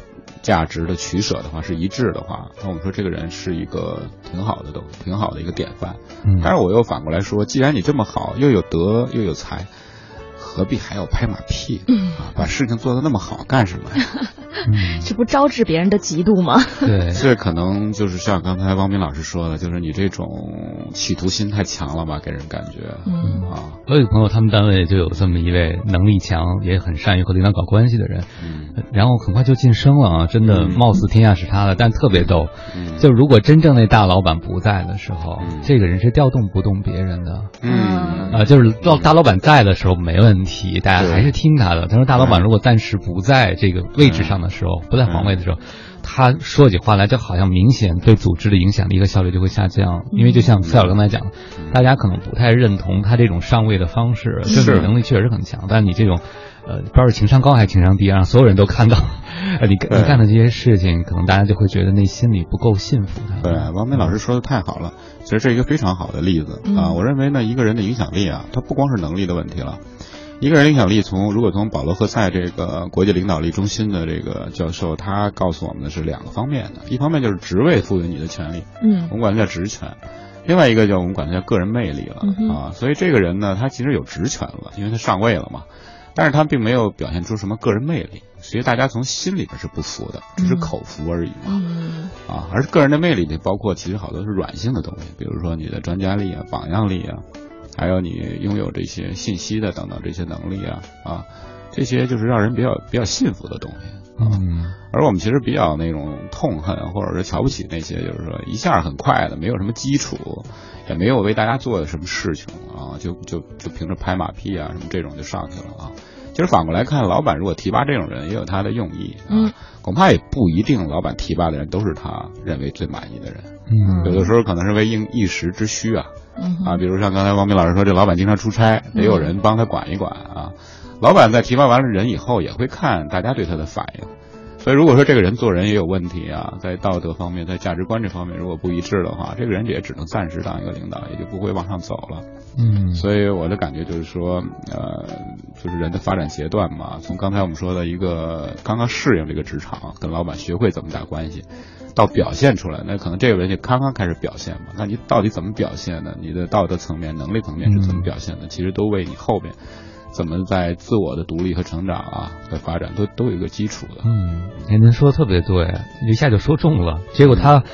价值的取舍的话是一致的话，那我们说这个人是一个挺好的东西，挺好的一个典范。嗯但是我又反过来说，既然你这么好，又有德又有才，何必还要拍马屁啊？把事情做得那么好干什么呀？这不招致别人的嫉妒吗？对，这可能就是像刚才汪斌老师说的，就是你这种企图心太强了吧，给人感觉。嗯啊，我有一个朋友，他们单位就有这么一位能力强，也很善于和领导搞关系的人，嗯然后很快就晋升了啊，真的嗯貌似天下是他的，但特别逗。嗯就如果真正那大老板不在的时候，嗯这个人是调动不动别人的。嗯啊，就是到大老板在的时候没问题，大家还是听他的。他说大老板如果暂时不在这个位置上的时候，不在皇位的时候，他说起话来就好像明显对组织的影响力和效率就会下降，因为就像蔡老刚才讲的，大家可能不太认同他这种上位的方式，就是你能力确实很强，但你这种。呃，不知道是情商高还是情商低，让所有人都看到，呃，你你干的这些事情，可能大家就会觉得内心里不够信服他。对，王梅老师说的太好了，其实这是一个非常好的例子啊。我认为呢，一个人的影响力啊，他不光是能力的问题了。一个人影响力从，如果从保罗赫塞这个国际领导力中心的这个教授，他告诉我们的是两个方面的，一方面就是职位赋予你的权利，嗯我们管它叫职权。另外一个叫我们管它叫个人魅力了、嗯啊，所以这个人呢，他其实有职权了，因为他上位了嘛，但是他并没有表现出什么个人魅力，所以大家从心里边是不服的，只是口服而已嘛。嗯啊，而个人的魅力里包括其实好多是软性的东西，比如说你的专家力啊、榜样力啊，还有你拥有这些信息的等等这些能力啊啊，这些就是让人比较比较信服的东西。嗯，而我们其实比较那种痛恨或者是瞧不起那些，就是说一下很快的，没有什么基础，也没有为大家做什么事情啊，就就就凭着拍马屁啊什么这种就上去了啊。其实反过来看，老板如果提拔这种人，也有他的用意啊，嗯。恐怕也不一定老板提拔的人都是他认为最满意的人，嗯。有的时候可能是为应一时之需啊嗯啊，比如像刚才王明老师说，这老板经常出差，得有人帮他管一管啊。老板在提拔完了人以后，也会看大家对他的反应。所以，如果说这个人做人也有问题啊，在道德方面、在价值观这方面如果不一致的话，这个人也只能暂时当一个领导，也就不会往上走了。嗯，所以我的感觉就是说，呃，就是人的发展阶段嘛，从刚才我们说的一个刚刚适应这个职场，跟老板学会怎么打关系，到表现出来，那可能这个人就刚刚开始表现嘛。那你到底怎么表现呢？你的道德层面、能力层面是怎么表现的？其实都为你后边怎么在自我的独立和成长啊的发展都都有一个基础的。嗯，哎，您说的特别对，一下就说中了。结果他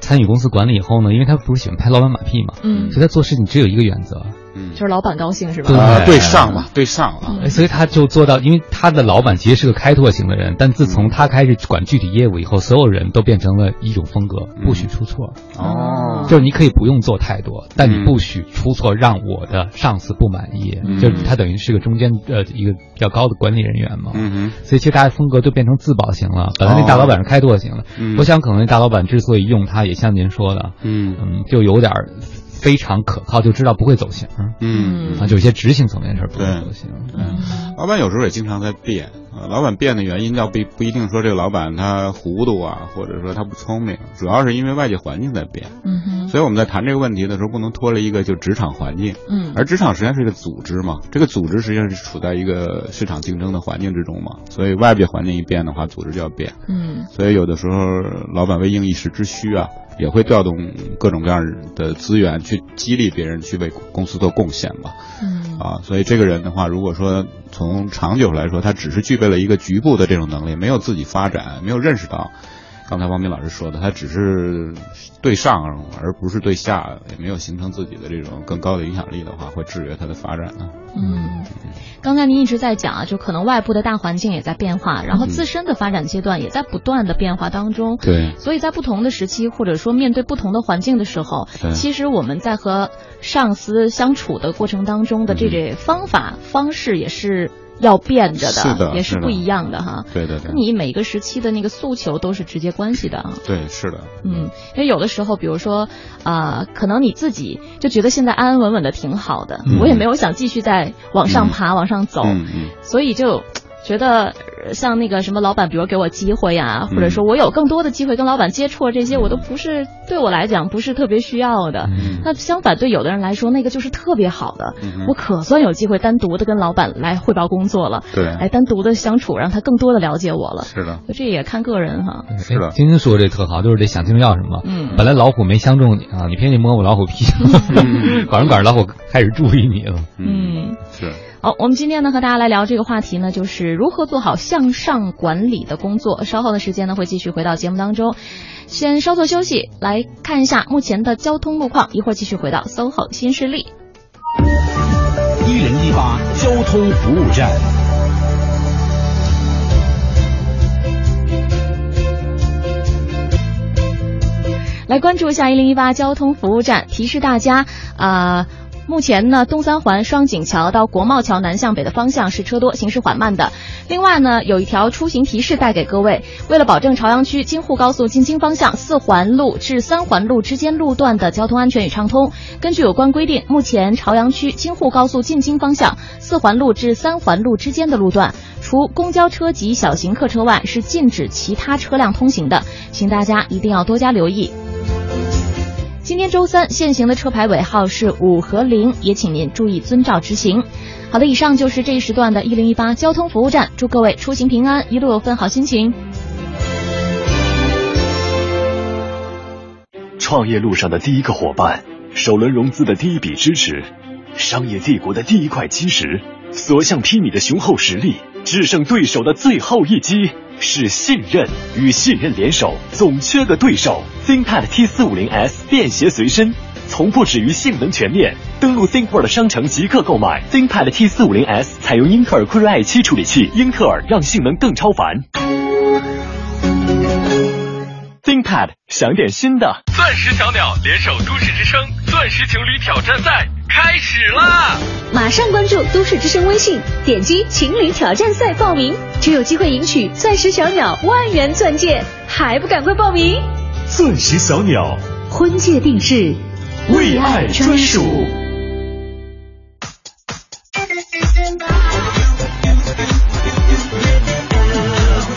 参与公司管理以后呢，因为他不是喜欢拍老板马屁嘛，嗯。所以他做事情只有一个原则，嗯就是老板高兴是吧？对啊，对上嘛，对上啊。哎所以他就做到，因为他的老板其实是个开拓型的人，但自从他开始管具体业务以后，所有人都变成了一种风格，不许出错。哦，就是你可以不用做太多，但你嗯不许出错，让我的上司不满意。嗯就是他等于是个中间呃一个比较高的管理人员嘛。所以其实大家风格都变成自保型了。本来那大老板是开拓型的，嗯我想可能那大老板之所以用他，也像您说的，嗯嗯，就有点儿非常可靠，就知道不会走形。嗯啊，就有些执行层面的事儿不会走形。嗯，老板有时候也经常在变呃，老板变的原因倒不不一定说这个老板他糊涂啊，或者说他不聪明，主要是因为外界环境在变。嗯哼，所以我们在谈这个问题的时候，不能脱离一个就职场环境。嗯，而职场实际上是一个组织嘛，这个组织实际上是处在一个市场竞争的环境之中嘛，所以外界环境一变的话，组织就要变。嗯，所以有的时候老板为应一时之需啊，也会调动各种各样的资源去激励别人去为公司做贡献吧。嗯，啊，所以这个人的话，如果说从长久来说，他只是具备了一个局部的这种能力，没有自己发展，没有认识到。刚才王斌老师说的，他只是对上而不是对下，也没有形成自己的这种更高的影响力的话，会制约他的发展啊。嗯，刚才您一直在讲啊，就可能外部的大环境也在变化，然后自身的发展阶段也在不断的变化当中。对，所以在不同的时期，或者说面对不同的环境的时候，其实我们在和上司相处的过程当中的这种方法、嗯、方式也是。要变着的，是的也是不一样的哈。对对对，你每个时期的那个诉求都是直接关系的啊。对，是的。嗯，因为有的时候，比如说啊、呃，可能你自己就觉得现在安安稳稳的挺好的，嗯、我也没有想继续再往上爬、嗯、往上走，所以就。觉得像那个什么老板，比如给我机会呀、啊，或者说我有更多的机会跟老板接触，这些我都不是对我来讲不是特别需要的。嗯、那相反，对有的人来说，那个就是特别好的。嗯、我可算有机会单独的跟老板来汇报工作了，对，来单独的相处，让他更多的了解我了。是的，这也看个人哈。是的，晶晶说这特好，就是得想清楚要什么。嗯，本来老虎没相中你啊，你偏去摸我老虎屁，管着管着老虎开始注意你了。嗯，是。好，我们今天呢和大家来聊这个话题呢，就是如何做好向上管理的工作。稍后的时间呢会继续回到节目当中，先稍作休息，来看一下目前的交通路况。一会儿继续回到 SOHO 新势力。一零一八交通服务站。来关注一下一零一八交通服务站，提示大家啊。目前呢，东三环双井桥到国贸桥南向北的方向是车多，行驶缓慢的。另外呢，有一条出行提示带给各位，为了保证朝阳区京沪高速进京方向四环路至三环路之间路段的交通安全与畅通，根据有关规定，目前朝阳区京沪高速进京方向四环路至三环路之间的路段，除公交车及小型客车外，是禁止其他车辆通行的，请大家一定要多加留意。今天周三，限行的车牌尾号是五和零，也请您注意遵照执行。好的，以上就是这一时段的一零一八交通服务站，祝各位出行平安，一路有份好心情。创业路上的第一个伙伴，首轮融资的第一笔支持，商业帝国的第一块基石，所向披靡的雄厚实力，制胜对手的最后一击。是信任与信任联手，总缺个对手。ThinkPad T 四五零 S 便携随身，从不止于性能全面。登录 ThinkWorld 商城即刻购买 ThinkPad T 四五零 S，采用英特尔酷睿 i 七处理器，英特尔让性能更超凡。ThinkPad 想点新的。钻石小鸟联手都市之声钻石情侣挑战赛开始啦！马上关注都市之声微信，点击情侣挑战赛报名，就有机会赢取钻石小鸟万元钻戒，还不赶快报名？钻石小鸟，婚戒定制，为爱专属。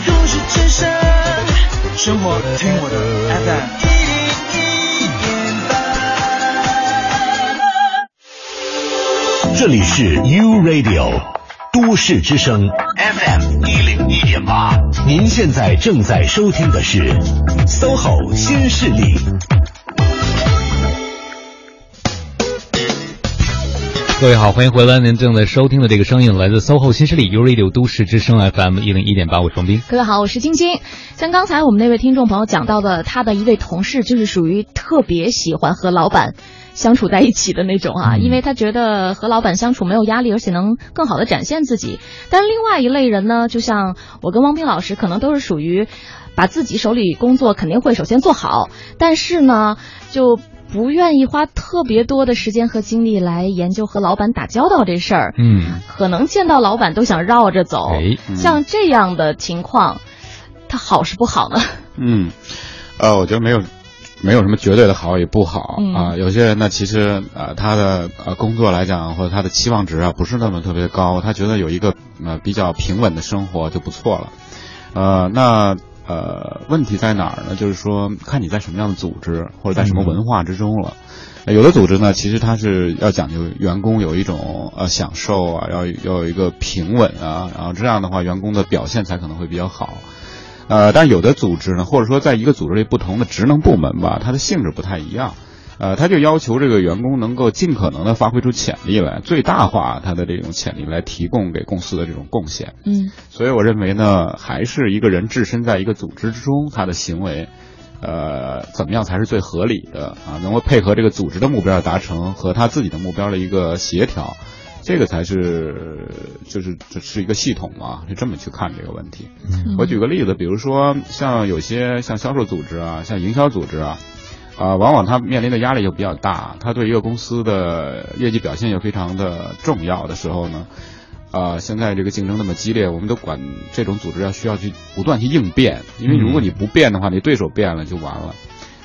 都市之声，生活听我的 FM。这里是 U Radio 都市之声 FM 一零一点八，您现在正在收听的是 SOHO 新势力。各位好，欢迎回来！您正在收听的这个声音来自 SOHO 新势力 U Radio 都市之声 FM 一零一点八，我是双斌。各位好，我是晶晶。像刚才我们那位听众朋友讲到的，他的一位同事就是属于特别喜欢和老板相处在一起的那种啊，因为他觉得和老板相处没有压力，而且能更好的展现自己。但另外一类人呢，就像我跟汪冰老师，可能都是属于把自己手里工作肯定会首先做好，但是呢，就不愿意花特别多的时间和精力来研究和老板打交道这事儿。嗯，可能见到老板都想绕着走。哎嗯像这样的情况，他好是不好呢？嗯，呃，我觉得没有没有什么绝对的好与不好、嗯啊。有些人呢，其实呃他的呃工作来讲或者他的期望值啊不是那么特别高，他觉得有一个呃比较平稳的生活就不错了。呃，那呃问题在哪儿呢？就是说看你在什么样的组织或者在什么文化之中了。呃有的组织呢，其实它是要讲究员工有一种呃享受啊，要要有一个平稳啊，然后这样的话，员工的表现才可能会比较好。呃，但有的组织呢，或者说在一个组织里不同的职能部门吧，它的性质不太一样。呃，他就要求这个员工能够尽可能的发挥出潜力来，最大化他的这种潜力来提供给公司的这种贡献。嗯所以我认为呢，还是一个人置身在一个组织之中，他的行为，呃，怎么样才是最合理的啊？能够配合这个组织的目标的达成和他自己的目标的一个协调，这个才是就是这是一个系统嘛，是这么去看这个问题。我举个例子，比如说像有些像销售组织啊，像营销组织啊。啊、往往他面临的压力又比较大，他对一个公司的业绩表现又非常的重要的时候呢，啊、现在这个竞争那么激烈，我们都管这种组织要需要去不断去应变，因为如果你不变的话，你对手变了就完了。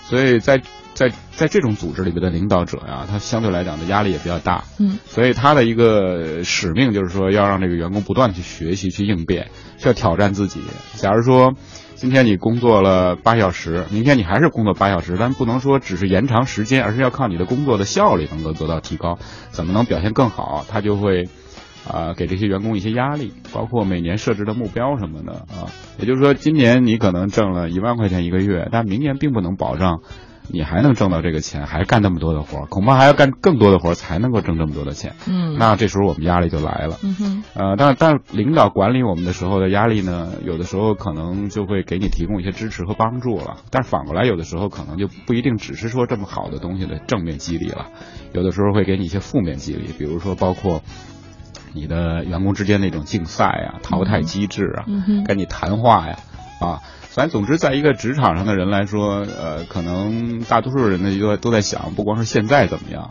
所以在在在这种组织里边的领导者呀，他相对来讲的压力也比较大。嗯，所以他的一个使命就是说，要让这个员工不断地去学习、去应变，需要挑战自己。假如说今天你工作了八小时，明天你还是工作八小时，但不能说只是延长时间，而是要靠你的工作的效率能够得到提高，怎么能表现更好，他就会。啊、给这些员工一些压力，包括每年设置的目标什么的啊。也就是说，今年你可能挣了一万块钱一个月，但明年并不能保障你还能挣到这个钱，还干那么多的活儿，恐怕还要干更多的活儿才能够挣这么多的钱。嗯那这时候我们压力就来了。嗯哼呃，但但领导管理我们的时候的压力呢，有的时候可能就会给你提供一些支持和帮助了，但是反过来有的时候可能就不一定只是说这么好的东西的正面激励了，有的时候会给你一些负面激励，比如说包括。你的员工之间那种竞赛啊、淘汰机制啊，嗯跟你谈话呀，啊，反正总之，在一个职场上的人来说，呃，可能大多数人呢都都在想，不光是现在怎么样，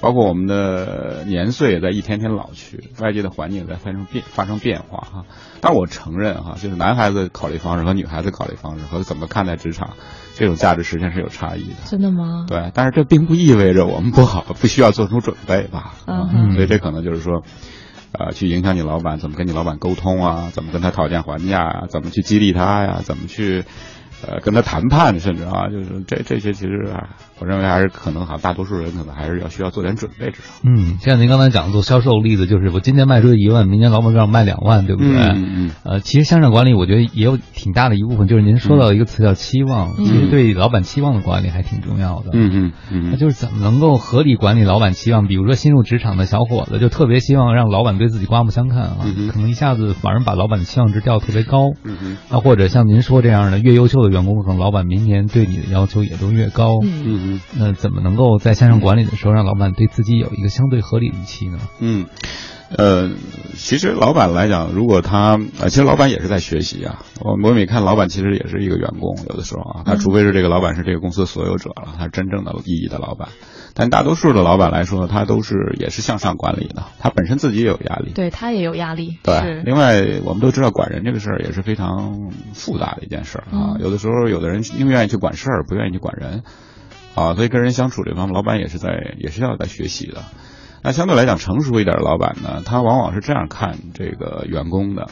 包括我们的年岁也在一天天老去，外界的环境也在发生变发生变化哈。但我承认哈，就是男孩子考虑方式和女孩子考虑方式和怎么看待职场，这种价值实际上是有差异的。真的吗？对，但是这并不意味着我们不好，不需要做出准备吧？啊嗯所以这可能就是说，啊，去影响你老板，怎么跟你老板沟通啊，怎么跟他讨价还价啊，怎么去激励他呀，怎么去，呃，跟他谈判，甚至啊，就是这这些其实啊，我认为还是可能好像大多数人可能还是要需要做点准备，至少。嗯，像您刚才讲做销售例子，就是我今年卖出一万，明年老板让我卖两万，对不对？嗯嗯呃，其实向上管理，我觉得也有挺大的一部分，就是您说到一个词叫期望，嗯其实对老板期望的管理还挺重要的。嗯嗯嗯那就是怎么能够合理管理老板期望？比如说新入职场的小伙子，就特别希望让老板对自己刮目相看啊，嗯可能一下子反而把老板的期望值调特别高。嗯嗯那或者像您说这样的，越优秀的员工，可能老板明年对你的要求也都越高。嗯嗯那怎么能够在向上管理的时候，让老板对自己有一个相对合理的预期呢？嗯，呃，其实老板来讲，如果他呃，其实老板也是在学习啊。我我们也看老板其实也是一个员工，有的时候啊，他除非是这个老板是这个公司所有者了，他是真正的意义的老板。但大多数的老板来说，他都是也是向上管理的，他本身自己也有压力。对他也有压力。对，另外我们都知道管人这个事儿也是非常复杂的一件事儿啊。嗯有的时候有的人宁愿意去管事儿，不愿意去管人，啊，所以跟人相处这方面，老板也是在也是要在学习的。那相对来讲，成熟一点的老板呢，他往往是这样看这个员工的，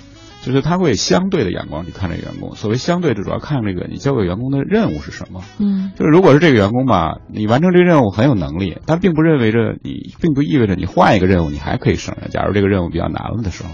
就是他会相对的眼光去看这个员工。所谓相对，就主要看这个你交给员工的任务是什么。嗯就是如果是这个员工吧，你完成这个任务很有能力，但并不认为着你，并不意味着你换一个任务你还可以胜任。假如这个任务比较难了的时候，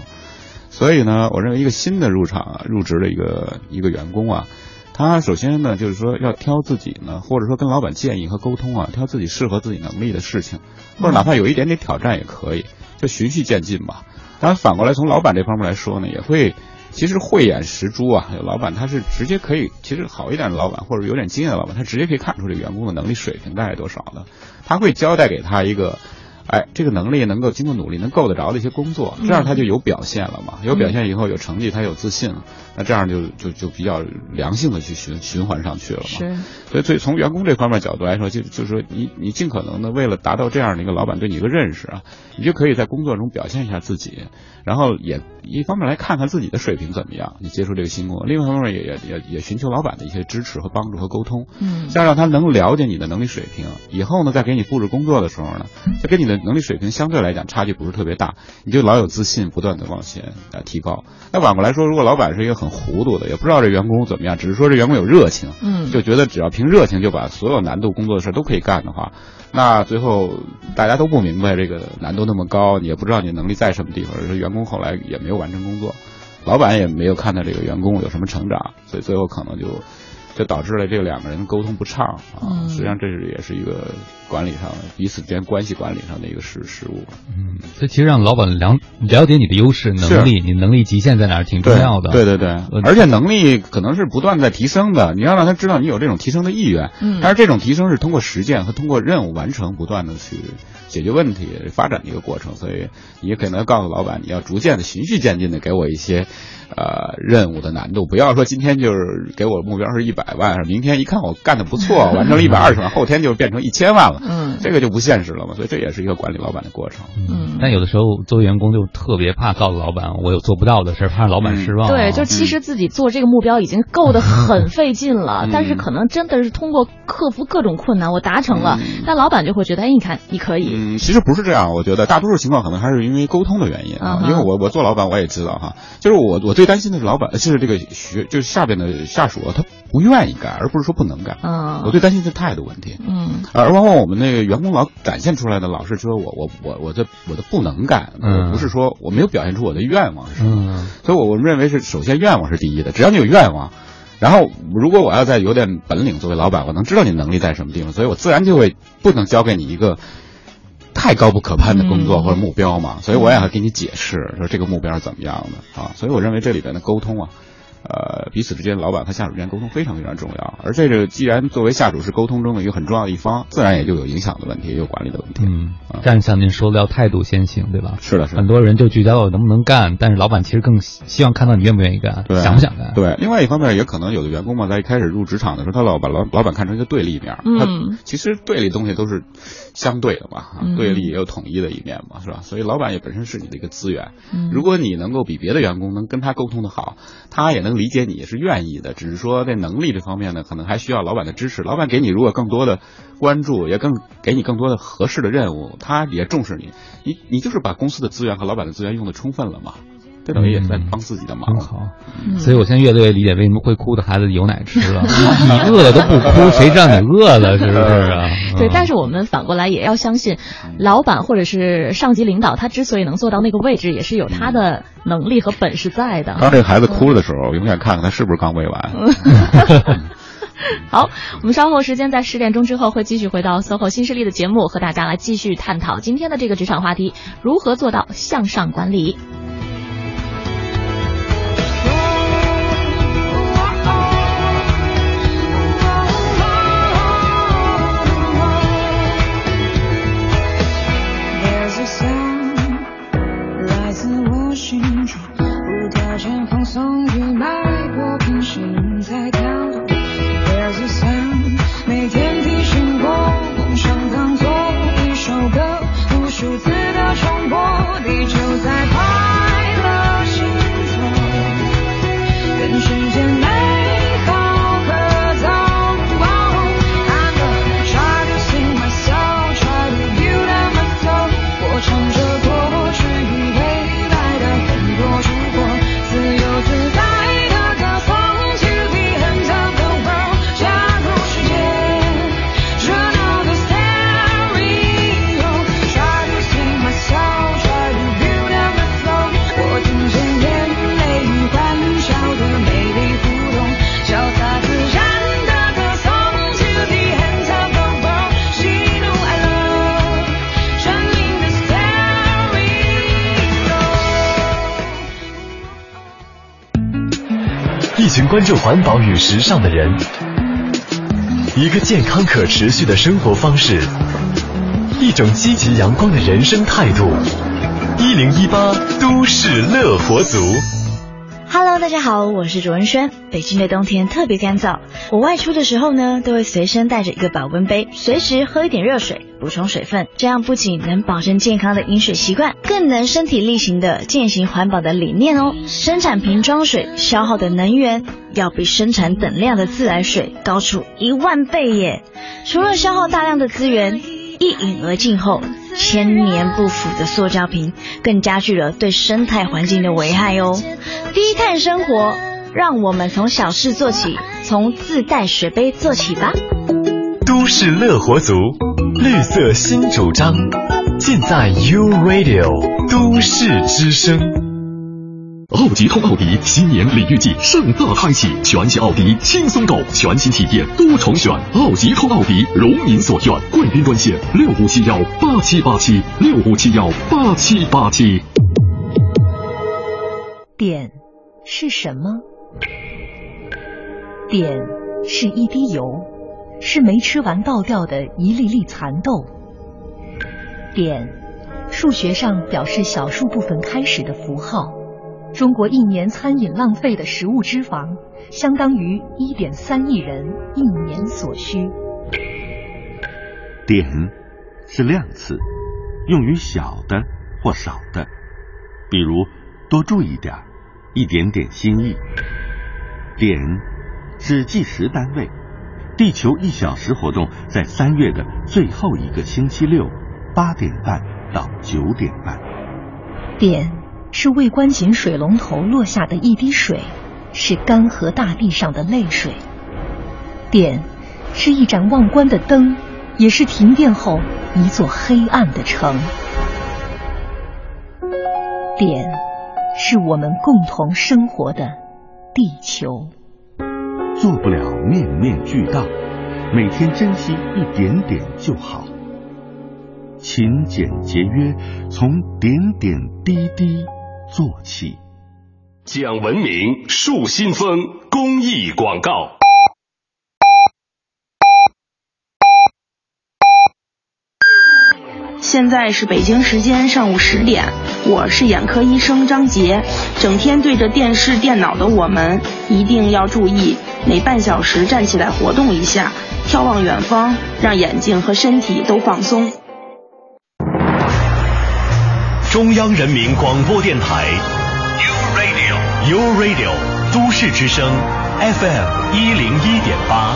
所以呢，我认为一个新的入场啊入职的一个一个员工啊，他首先呢就是说要挑自己呢，或者说跟老板建议和沟通啊，挑自己适合自己能力的事情，或者哪怕有一点点挑战也可以，就循序渐进吧。当然反过来从老板这方面来说呢，也会。其实慧眼识珠啊，有老板他是直接可以，其实好一点的老板或者有点经验的老板，他直接可以看出这员工的能力水平大概多少的，他会交代给他一个，哎，这个能力能够经过努力能够得着的一些工作，这样他就有表现了嘛，有表现以后有成绩，他有自信了，那这样就就就比较良性的去循循环上去了嘛。是，所以所以从员工这方面角度来说，就就是说你你尽可能的为了达到这样的一个老板对你一个认识啊，你就可以在工作中表现一下自己，然后也一方面来看看自己的水平怎么样，你接触这个新工作，另外一方面也也也也寻求老板的一些支持和帮助和沟通，嗯这样让他能了解你的能力水平，以后呢再给你布置工作的时候呢，再跟你的能力水平相对来讲差距不是特别大，你就老有自信，不断的往前呃提高。那反过来说，如果老板是一个很糊涂的，也不知道这员工怎么样，只是说这员工有热情，嗯。就觉得只要凭热情就把所有难度工作的事都可以干的话，那最后大家都不明白这个难度那么高，也不知道你能力在什么地方，而员工后来也没有完成工作，老板也没有看到这个员工有什么成长，所以最后可能就就导致了这两个人沟通不畅啊。嗯实际上这是也是一个管理上的彼此之间关系管理上的一个失失误。嗯，所以其实让老板了了解你的优势能力，你能力极限在哪儿挺重要的。对对对，而且能力可能是不断在提升的，你要让他知道你有这种提升的意愿。嗯但是这种提升是通过实践和通过任务完成，不断的去解决问题、发展的一个过程。所以你也可能告诉老板，你要逐渐的循序渐进的给我一些呃任务的难度，不要说今天就是给我目标是一百万，明天一看我干的不错，完成了一百二十万，后天就变成一千万了。嗯，这个就不现实了嘛。所以这也是一个管理老板的过程。嗯，但有的时候作为员工就特别怕告诉老板我有做不到的事儿，怕让老板失望、啊对，就其实自己做这个目标已经够得很费劲了，嗯但是可能真的是通过克服各种困难，我达成了，但老板就会觉得，哎，你看你可以。嗯，其实不是这样，我觉得大多数情况可能还是因为沟通的原因啊。因为我我做老板我也知道哈，就是我我最担心的是老板，就是这个学就是下边的下属啊，他不愿意干，而不是说不能干。嗯，我最担心是态度问题。嗯，而往往我们那个员工老展现出来的，老是说我我我我的我的不能干，嗯不是说我没有表现出我的愿望是什么。嗯所以我我们认为是首先愿望是第一的，只要你有愿望，然后如果我要再有点本领，作为老板，我能知道你能力在什么地方，所以我自然就会不能交给你一个太高不可攀的工作或者目标嘛，所以我也要给你解释说这个目标是怎么样的啊，所以我认为这里边的沟通啊。呃，彼此之间，老板和下属之间沟通非常非常重要。而这个既然作为下属是沟通中的一个很重要的一方，自然也就有影响的问题，也有管理的问题。嗯，这样像您说的要态度先行，对吧？是的，是的。很多人就聚焦到能不能干，但是老板其实更希望看到你愿不愿意干，对想不想干。对，另外一方面也可能有的员工嘛，在一开始入职场的时候，他老把老老板看成一个对立面，嗯他其实对立东西都是相对的嘛，对立也有统一的一面嘛，是吧？所以老板也本身是你的一个资源，嗯如果你能够比别的员工能跟他沟通的好，他也能理解你，也是愿意的，只是说在能力这方面呢，可能还需要老板的支持。老板给你如果更多的关注，也更给你更多的合适的任务，他也重视你，你你就是把公司的资源和老板的资源用的充分了嘛，这等于也在帮自己的忙。好，嗯所以我现在越来越理解为什么会哭的孩子有奶吃了。你饿了都不哭，谁知道你饿了是不是啊？对，但是是我们反过来也要相信，老板或者是上级领导，他之所以能做到那个位置，也是有他的能力和本事在的。当这个孩子哭了的时候，永远看看他是不是刚喂完。好，我们稍后时间在十点钟之后会继续回到 SOHO 新势力的节目，和大家来继续探讨今天的这个职场话题：如何做到向上管理。无条件放松与脉搏平行在关注环保与时尚的人，一个健康可持续的生活方式，一种积极阳光的人生态度。一零一八都市乐活族。Hello，大家好，我是卓文萱。北京的冬天特别干燥，我外出的时候呢，都会随身带着一个保温杯，随时喝一点热水，补充水分。这样不仅能保证健康的饮水习惯，更能身体力行的践行环保的理念哦。生产瓶装水消耗的能源要比生产等量的自来水高出一万倍耶！除了消耗大量的资源，一饮而尽后，千年不腐的塑胶瓶更加剧了对生态环境的危害哦。低碳生活，让我们从小事做起，从自带水杯做起吧。都市乐活族，绿色新主张，尽在 U Radio 都市之声。奥吉通奥迪新年礼遇季盛大开启，全新奥迪轻松购，全新体验多重选。奥吉通奥迪如您所愿，贵宾专线六五七幺八七八七六五七幺八七八七。点是什么？碘是一滴油，是没吃完倒掉的一粒粒蚕豆。碘，数学上表示小数部分开始的符号。中国一年餐饮浪费的食物脂肪，相当于一点三亿人一年所需。碘是量词，用于小的或少的，比如多注意点，一点点心意。碘是计时单位，地球一小时活动在三月的最后一个星期六，八点半到九点半。碘。是未关紧水龙头落下的一滴水，是干涸大地上的泪水。碘是一盏忘关的灯，也是停电后一座黑暗的城。碘是我们共同生活的地球。做不了面面俱到，每天珍惜一点点就好。勤俭节约，从点点滴滴。做起，讲文明树新风公益广告。现在是北京时间上午十点，我是眼科医生张杰。整天对着电视、电脑的我们，一定要注意，每半小时站起来活动一下，眺望远方，让眼睛和身体都放松。中央人民广播电台 U Radio U Radio 都市之声 FM 一零一点八。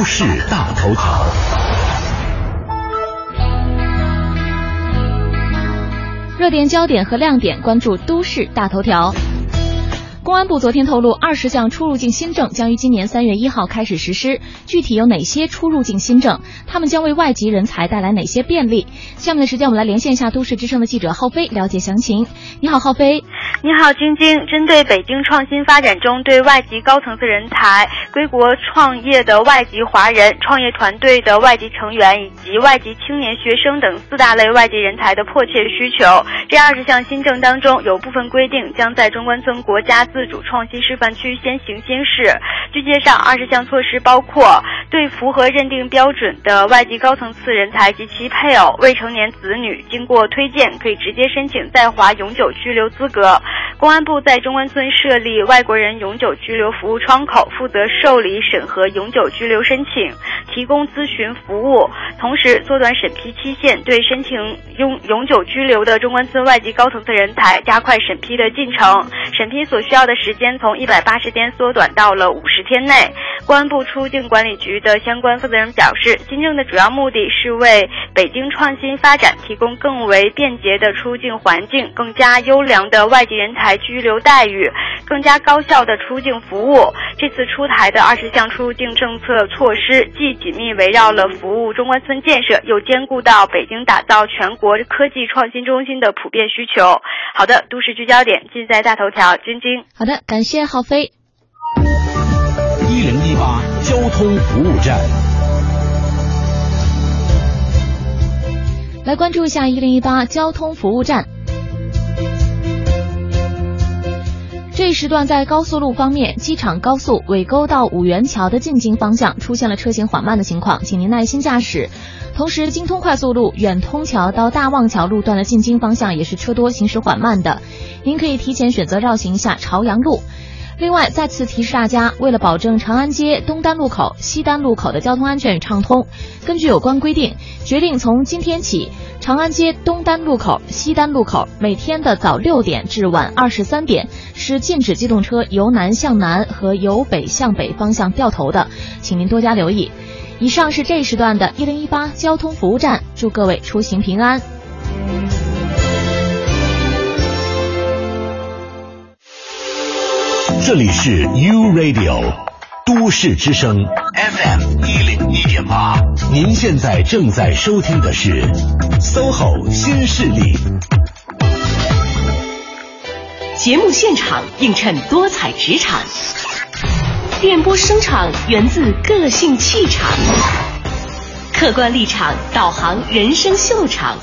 都市大头条。热点焦点和亮点，关注都市大头条。公安部昨天透露，二十项出入境新政将于今年三月一号开始实施。具体有哪些出入境新政？他们将为外籍人才带来哪些便利？下面的时间，我们来连线一下都市之声的记者浩飞，了解详情。你好，浩飞。你好，晶晶。针对北京创新发展中对外籍高层次人才、归国创业的外籍华人、创业团队的外籍成员以及外籍青年学生等四大类外籍人才的迫切需求，这二十项新政当中，有部分规定将在中关村国家资自主创新示范区先行先试。据介绍，二十项措施包括对符合认定标准的外籍高层次人才及其配偶、未成年子女，经过推荐可以直接申请在华永久居留资格。公安部在中关村设立外国人永久居留服务窗口，负责受理、审核永久居留申请，提供咨询服务，同时缩短审批期限，对申请永永久居留的中关村外籍高层次人才加快审批的进程，审批所需要的的时间从一百八十天缩短到了五十天内。公安部出境管理局的相关负责人表示，新政的主要目的是为北京创新发展提供更为便捷的出境环境、更加优良的外籍人才居留待遇、更加高效的出境服务。这次出台的二十项出境政策措施，既紧密围绕了服务中关村建设，又兼顾到北京打造全国科技创新中心的普遍需求。好的，都市聚焦点尽在大头条，晶晶。好的，感谢浩飞。一零一八交通服务站，来关注一下一零一八交通服务站。这一时段在高速路方面，机场高速尾沟到五元桥的进京方向出现了车行缓慢的情况，请您耐心驾驶。同时，京通快速路远通桥到大望桥路段的进京方向也是车多，行驶缓慢的，您可以提前选择绕行一下朝阳路。另外，再次提示大家，为了保证长安街东单路口、西单路口的交通安全与畅通，根据有关规定，决定从今天起，长安街东单路口、西单路口每天的早六点至晚二十三点是禁止机动车由南向南和由北向北方向掉头的，请您多加留意。以上是这时段的一零一八交通服务站，祝各位出行平安。这里是 U Radio 都市之声 FM 一零一点八，您现在正在收听的是 SOHO 新势力。节目现场映衬多彩职场，电波声场源自个性气场，客观立场导航人生秀场。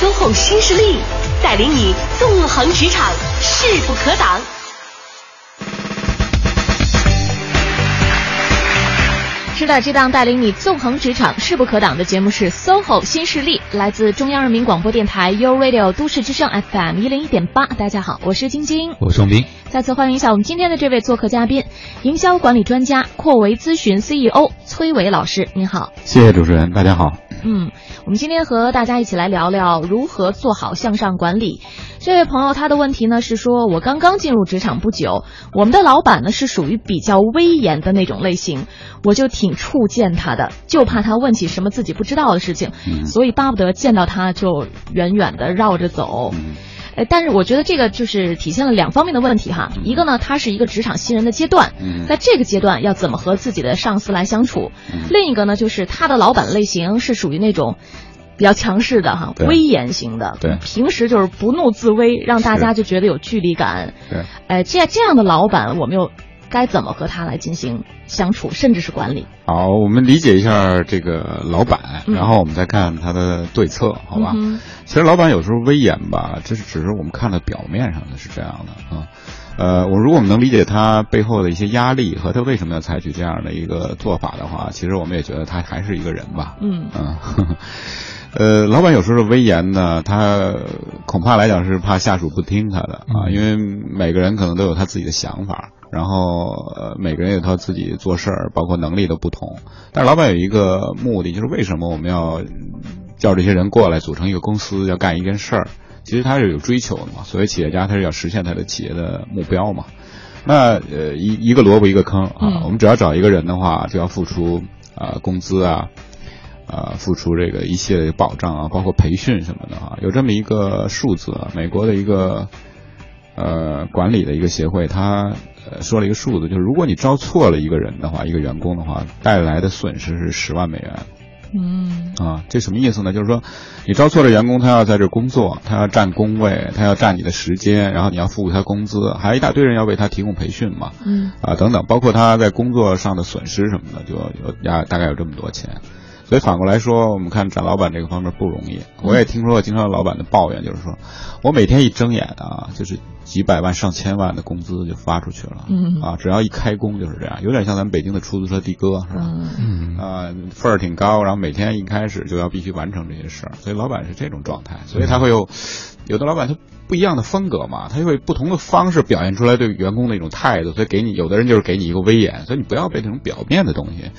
SOHO 新势力带领你纵横职场，势不可挡。是的，这档带领你纵横职场、势不可挡的节目是 SOHO 新势力，来自中央人民广播电台 u Radio 都市之声 FM 一零一点八。大家好，我是晶晶，我是宋斌。再次欢迎一下我们今天的这位做客嘉宾，营销管理专家扩维咨询 CEO 崔伟老师，您好。谢谢主持人，大家好。嗯，我们今天和大家一起来聊聊如何做好向上管理。这位朋友他的问题呢是说，我刚刚进入职场不久，我们的老板呢是属于比较威严的那种类型，我就挺怵见他的，就怕他问起什么自己不知道的事情，所以巴不得见到他就远远的绕着走。哎，但是我觉得这个就是体现了两方面的问题哈。一个呢，他是一个职场新人的阶段，在这个阶段要怎么和自己的上司来相处；另一个呢，就是他的老板类型是属于那种比较强势的哈，威严型的，对，平时就是不怒自威，让大家就觉得有距离感。对，哎，这这样的老板，我们又该怎么和他来进行相处，甚至是管理？好，我们理解一下这个老板，然后我们再看他的对策，好吧？嗯其实老板有时候威严吧，这是只是我们看的表面上的是这样的啊。呃，我如果我们能理解他背后的一些压力和他为什么要采取这样的一个做法的话，其实我们也觉得他还是一个人吧。嗯嗯，呵呵呃，老板有时候威严呢，他恐怕来讲是怕下属不听他的啊，因为每个人可能都有他自己的想法，然后呃，每个人有他自己做事儿，包括能力的不同。但是老板有一个目的，就是为什么我们要叫这些人过来组成一个公司，要干一件事儿？其实他是有追求的嘛。所谓企业家，他是要实现他的企业的目标嘛。那呃，一一个萝卜一个坑啊，嗯我们只要找一个人的话，就要付出啊、工资啊。啊，付出这个一系列的保障啊，包括培训什么的啊，有这么一个数字啊，美国的一个呃管理的一个协会，他呃说了一个数字，就是如果你招错了一个人的话，一个员工的话，带来的损失是十万美元。嗯啊，这什么意思呢？就是说，你招错了员工，他要在这工作，他要占工位，他要占你的时间，然后你要付他工资，还有一大堆人要为他提供培训嘛，嗯啊等等，包括他在工作上的损失什么的，就有大大概有这么多钱。所以反过来说，我们看找老板这个方面不容易。我也听说过经常有老板的抱怨，就是说我每天一睁眼啊，就是几百万、上千万的工资就发出去了，嗯啊，只要一开工就是这样，有点像咱们北京的出租车的哥是吧？嗯啊，份儿挺高，然后每天一开始就要必须完成这些事儿，所以老板是这种状态，所以他会有有的老板他不一样的风格嘛，他会不同的方式表现出来对员工的一种态度，所以给你有的人就是给你一个威严，所以你不要被这种表面的东西。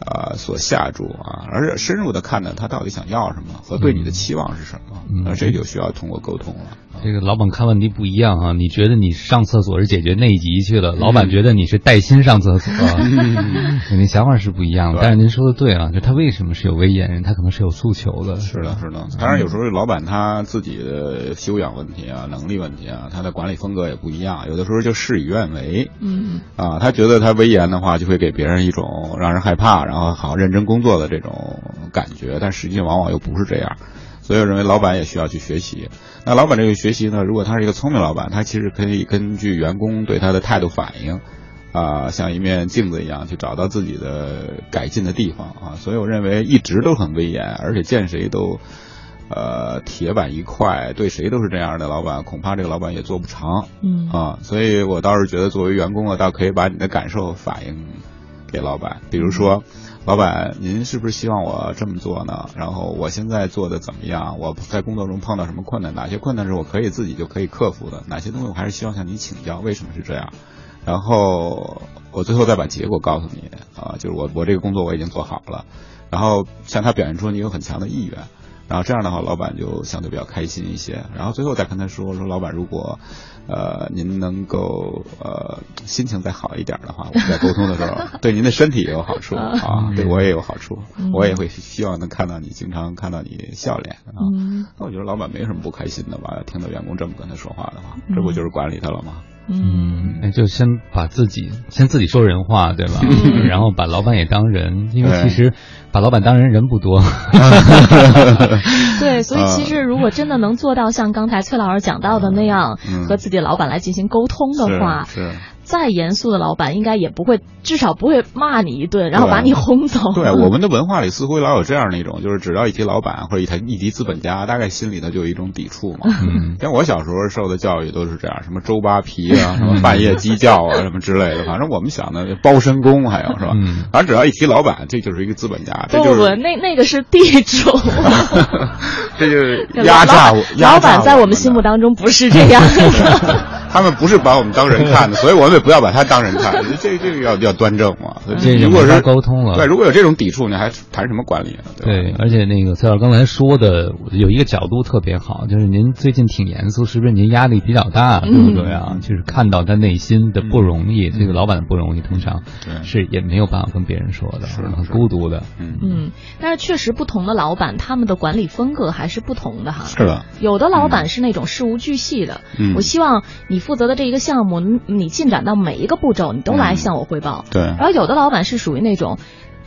呃所下注啊，而且深入的看呢，他到底想要什么和对你的期望是什么，那、这就需要通过沟通了。这个老板看问题不一样啊，你觉得你上厕所是解决内急去了，老板觉得你是带薪上厕所，肯定想法是不一样的。但是您说的对啊，就他为什么是有威严人，他可能是有诉求的。是的，是的。当然有时候老板他自己的修养问题啊、能力问题啊，他的管理风格也不一样，有的时候就事与愿违。嗯啊，他觉得他威严的话，就会给别人一种让人害怕，然后好认真工作的这种感觉，但实际往往又不是这样。所以我认为老板也需要去学习。那老板这个学习呢，如果他是一个聪明老板，他其实可以根据员工对他的态度反应，啊，像一面镜子一样去找到自己的改进的地方啊。所以我认为一直都很威严，而且见谁都，呃，铁板一块，对谁都是这样的老板，恐怕这个老板也做不长。嗯啊，所以我倒是觉得作为员工啊，倒可以把你的感受反映给老板，比如说。老板，您是不是希望我这么做呢？然后我现在做的怎么样？我在工作中碰到什么困难？哪些困难是我可以自己就可以克服的？哪些东西我还是希望向你请教？为什么是这样？然后我最后再把结果告诉你啊，就是我我这个工作我已经做好了，然后向他表现出你有很强的意愿，然后这样的话，老板就相对比较开心一些。然后最后再跟他说说，老板如果。呃，您能够呃心情再好一点的话，我们在沟通的时候，对您的身体也有好处啊，对我也有好处，我也会希望能看到你，经常看到你笑脸啊。那我觉得老板没什么不开心的吧？听到员工这么跟他说话的话，这不就是管理他了吗？嗯，那就先把自己先自己说人话，对吧？然后把老板也当人，因为其实把老板当人人不多。对，所以其实如果真的能做到像刚才崔老师讲到的那样，和自己老板来进行沟通的话，是。再严肃的老板应该也不会，至少不会骂你一顿，然后把你轰走。对，我们的文化里似乎老有这样的一种，就是只要一提老板或者一提一提资本家，大概心里头就有一种抵触嘛。嗯，像我小时候受的教育都是这样，什么周扒皮啊，什么半夜鸡叫啊，什么之类的。反正我们想的包身工还有是吧？嗯，反正只要一提老板，这就是一个资本家。这就是那那个是地主。这就是压榨我。老板在我们心目当中不是这样的。他们不是把我们当人看的，所以我们也不要把他当人看。这这个要要端正嘛。这如果是沟通了，对，如果有这种抵触，你还谈什么管理啊？对，而且那个崔老师刚才说的有一个角度特别好，就是您最近挺严肃，是不是您压力比较大，对不对啊？就是看到他内心的不容易，这个老板的不容易，通常是也没有办法跟别人说的，是很孤独的。嗯，但是确实不同的老板，他们的管理风格还是不同的哈。是的，有的老板是那种事无巨细的，我希望你负责的这一个项目，你进展到每一个步骤，你都来向我汇报。对。然后有的老板是属于那种，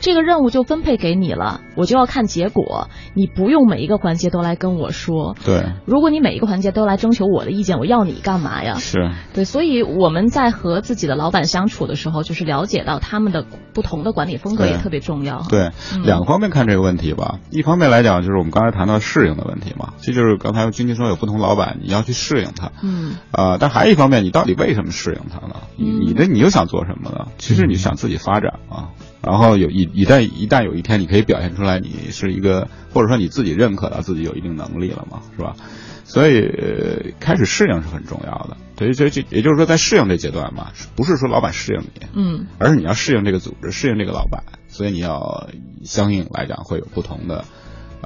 这个任务就分配给你了，我就要看结果，你不用每一个环节都来跟我说。对。如果你每一个环节都来征求我的意见，我要你干嘛呀？是。对，所以我们在和自己的老板相处的时候，就是了解到他们的不同的管理风格也特别重要。对，两个方面看这个问题吧。一方面来讲，就是我们刚才谈到适应的问题嘛，这就是刚才君君说有不同老板，你要去适应他。嗯。啊，但还有一方面，你到底为什么适应他呢？你你的你又想做什么呢？其实你想自己发展啊。然后有一一旦一旦有一天你可以表现出来，你是一个或者说你自己认可到自己有一定能力了嘛，是吧？所以、呃、开始适应是很重要的。对，这这也就是说在适应这阶段嘛，不是说老板适应你，嗯，而是你要适应这个组织，适应这个老板，所以你要相应来讲会有不同的。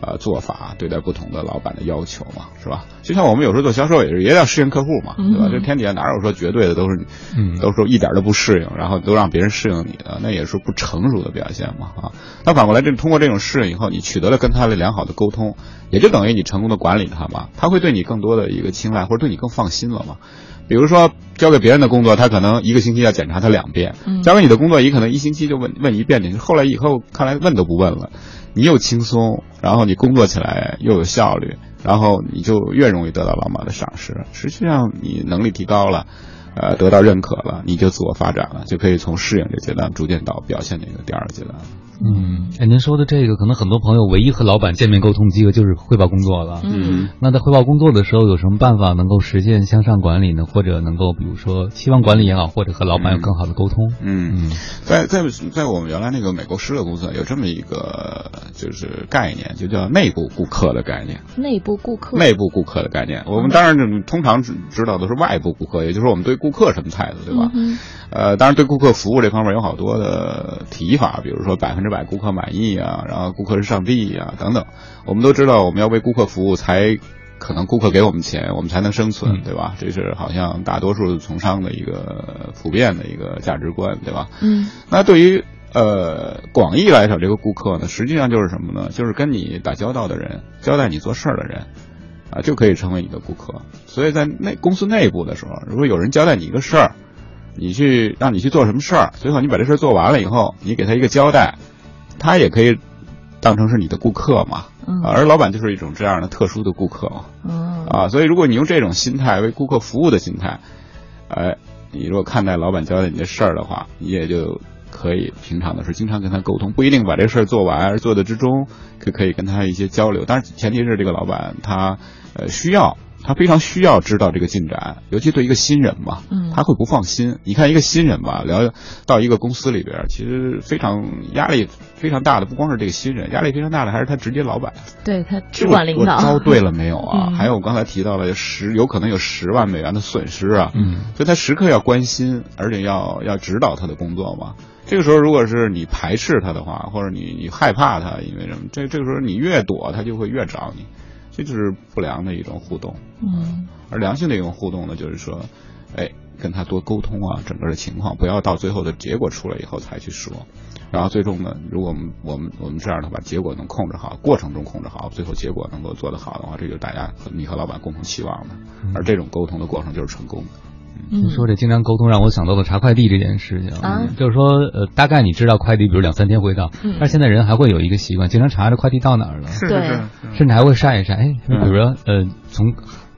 呃，做法对待不同的老板的要求嘛，是吧？就像我们有时候做销售也是，也要适应客户嘛，对吧？这天底下哪有说绝对的都是，嗯，都说一点都不适应，然后都让别人适应你的，那也是不成熟的表现嘛，啊。那反过来，这通过这种适应以后，你取得了跟他的良好的沟通，也就等于你成功的管理他嘛，他会对你更多的一个青睐，或者对你更放心了嘛。比如说交给别人的工作，他可能一个星期要检查他两遍，交给你的工作，也可能一星期就问问一遍，你后来以后看来问都不问了。你又轻松，然后你工作起来又有效率，然后你就越容易得到老马的赏识。实际上，你能力提高了，呃，得到认可了，你就自我发展了，就可以从适应这阶段逐渐到表现这个第二阶段。嗯，哎，您说的这个，可能很多朋友唯一和老板见面沟通机会就是汇报工作了。嗯，那在汇报工作的时候，有什么办法能够实现向上管理呢？或者能够，比如说期望管理也好，或者和老板有更好的沟通？嗯嗯，在在在我们原来那个美国施乐公司有这么一个就是概念，就叫内部顾客的概念。内部顾客。内部顾客的概念，我们当然通常知道的是外部顾客，也就是说我们对顾客什么态度，对吧？嗯、呃，当然对顾客服务这方面有好多的提法，比如说百分之之百顾客满意啊，然后顾客是上帝啊、等等。我们都知道，我们要为顾客服务，才可能顾客给我们钱，我们才能生存，对吧？这是好像大多数从商的一个普遍的一个价值观，对吧？嗯那对于呃广义来讲，这个顾客呢，实际上就是什么呢？就是跟你打交道的人，交代你做事儿的人。啊，就可以成为你的顾客。所以在内公司内部的时候，如果有人交代你一个事儿，你去让你去做什么事儿，最后你把这事儿做完了以后，你给他一个交代，他也可以当成是你的顾客嘛。而老板就是一种这样的特殊的顾客嘛。嗯啊，所以如果你用这种心态为顾客服务的心态，哎，你如果看待老板交代你的事儿的话，你也就可以平常的时候经常跟他沟通，不一定把这事儿做完，而做的之中可可以跟他一些交流。但是，前提是这个老板他呃需要。他非常需要知道这个进展，尤其对一个新人嘛，嗯他会不放心。你看一个新人吧，聊到一个公司里边，其实非常压力非常大的，不光是这个新人，压力非常大的还是他直接老板。对他主管领导招对了没有啊？嗯还有我刚才提到了有十，有可能有十万美元的损失啊。嗯，所以他时刻要关心，而且要要指导他的工作嘛。这个时候，如果是你排斥他的话，或者你你害怕他，因为什么？这这个时候你越躲，他就会越找你，这就是不良的一种互动。嗯而良性的一种互动呢，就是说，哎，跟他多沟通啊，整个的情况，不要到最后的结果出来以后才去说。然后最终呢，如果我们我们我们这样的把结果能控制好，过程中控制好，最后结果能够做得好的话，这就是大家和你和老板共同期望的。而这种沟通的过程就是成功的。你说这经常沟通，让我想到了查快递这件事情。啊。就是说，呃，大概你知道快递，比如两三天会到，嗯。但是现在人还会有一个习惯，经常查着快递到哪儿了，是。对。是是甚至还会晒一晒。哎，比如说，呃，从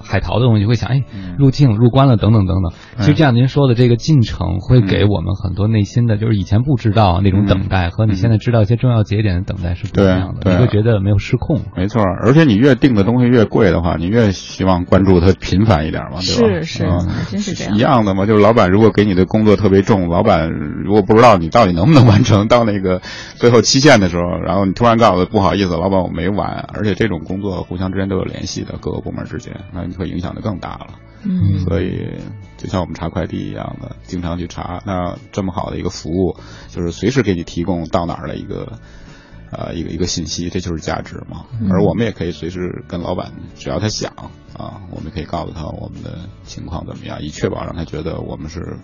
海淘的东西会想，哎，嗯入境、入关了等等等等。其实这样您说的这个进程，会给我们很多内心的，就是以前不知道那种等待，和你现在知道一些重要节点的等待是不一样的。对对你会觉得没有失控。没错，而且你越订的东西越贵的话，你越希望关注它频繁一点嘛，对吧？是是嗯真是这样一样的嘛。就是老板如果给你的工作特别重，老板如果不知道你到底能不能完成，到那个最后期限的时候，然后你突然告诉他不好意思，老板我没完，而且这种工作互相之间都有联系的，各个部门之间，那你会影响的更大了。嗯所以就像我们查快递一样的，经常去查。那这么好的一个服务，就是随时给你提供到哪儿的一个。呃，一个一个信息，这就是价值嘛。嗯而我们也可以随时跟老板，只要他想啊，我们可以告诉他我们的情况怎么样，以确保让他觉得我们是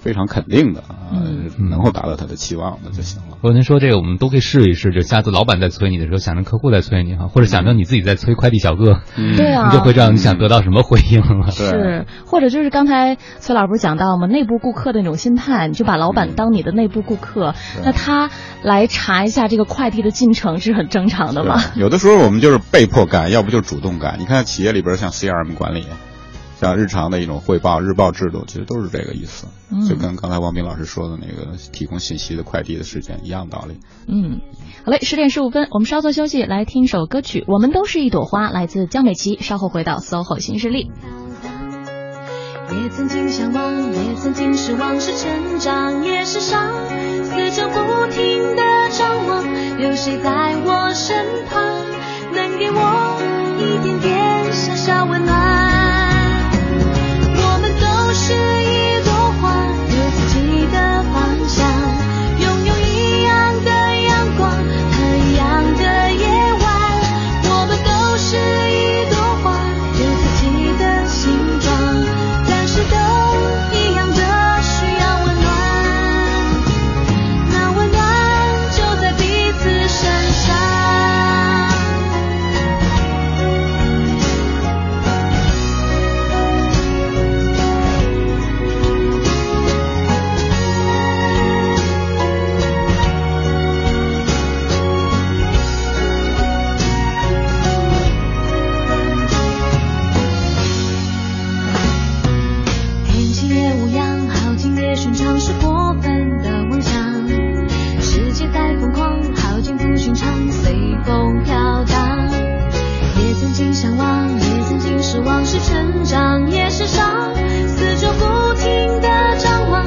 非常肯定的啊，嗯能够达到他的期望的就行了。或者您说这个，我们都可以试一试，就下次老板在催你的时候，想着客户在催你哈，或者想着你自己在催快递小哥，嗯对啊你就会知道你想得到什么回应了。是，或者就是刚才崔老师不是讲到吗？内部顾客的那种心态，你就把老板当你的内部顾客，那他来查一下这个快递的进程是很正常的嘛？有的时候我们就是被迫干，要不就是主动干。你看企业里边像 CRM 管理，像日常的一种汇报、日报制度，其实都是这个意思。嗯就跟刚才王斌老师说的那个提供信息的快递的时间一样道理。嗯，好嘞，十点十五分，我们稍作休息，来听首歌曲《我们都是一朵花》，来自江美琪。稍后回到 SOHO 新势力。也曾经向往，也曾经失望，是成长，也是伤。四周不停的张望，有谁在我身旁，能给我一点点风飘荡。也曾经向往，也曾经失望，是成长，也是伤。四周不停的张望，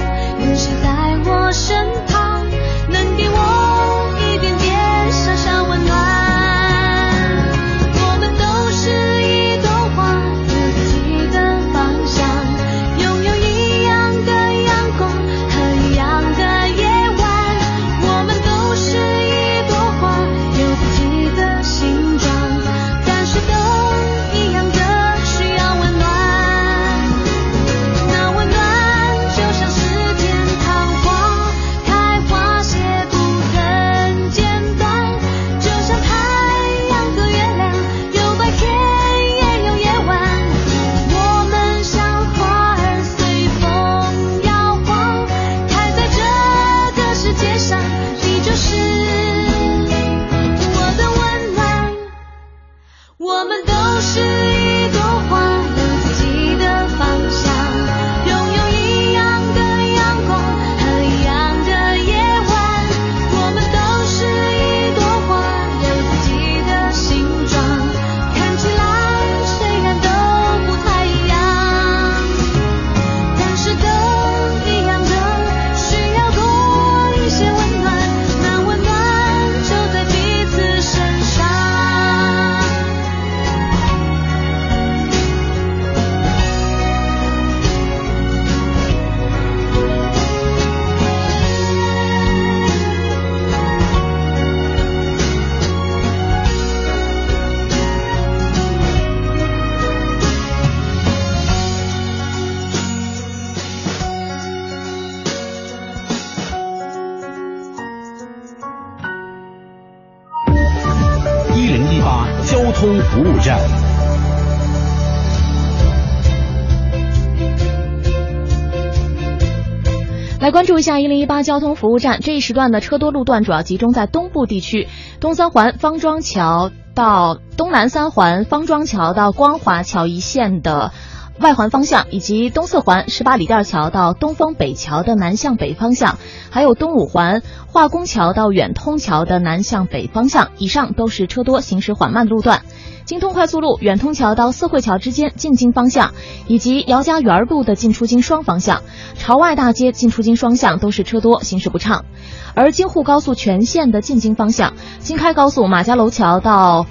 关注一下一零一八交通服务站这一时段的车多路段主要集中在东部地区，东三环方庄桥到东南三环方庄桥到光华桥一线的。外环方向以及东四环十八里店桥到东风北桥的南向北方向，还有东五环化工桥到远通桥的南向北方向，以上都是车多、行驶缓慢路段。京通快速路远通桥到四惠桥之间进京方向，以及姚家园路的进出京双方向，朝外大街进出京双向都是车多，行驶不畅。而京沪高速全线的进京方向，京开高速马家楼桥到。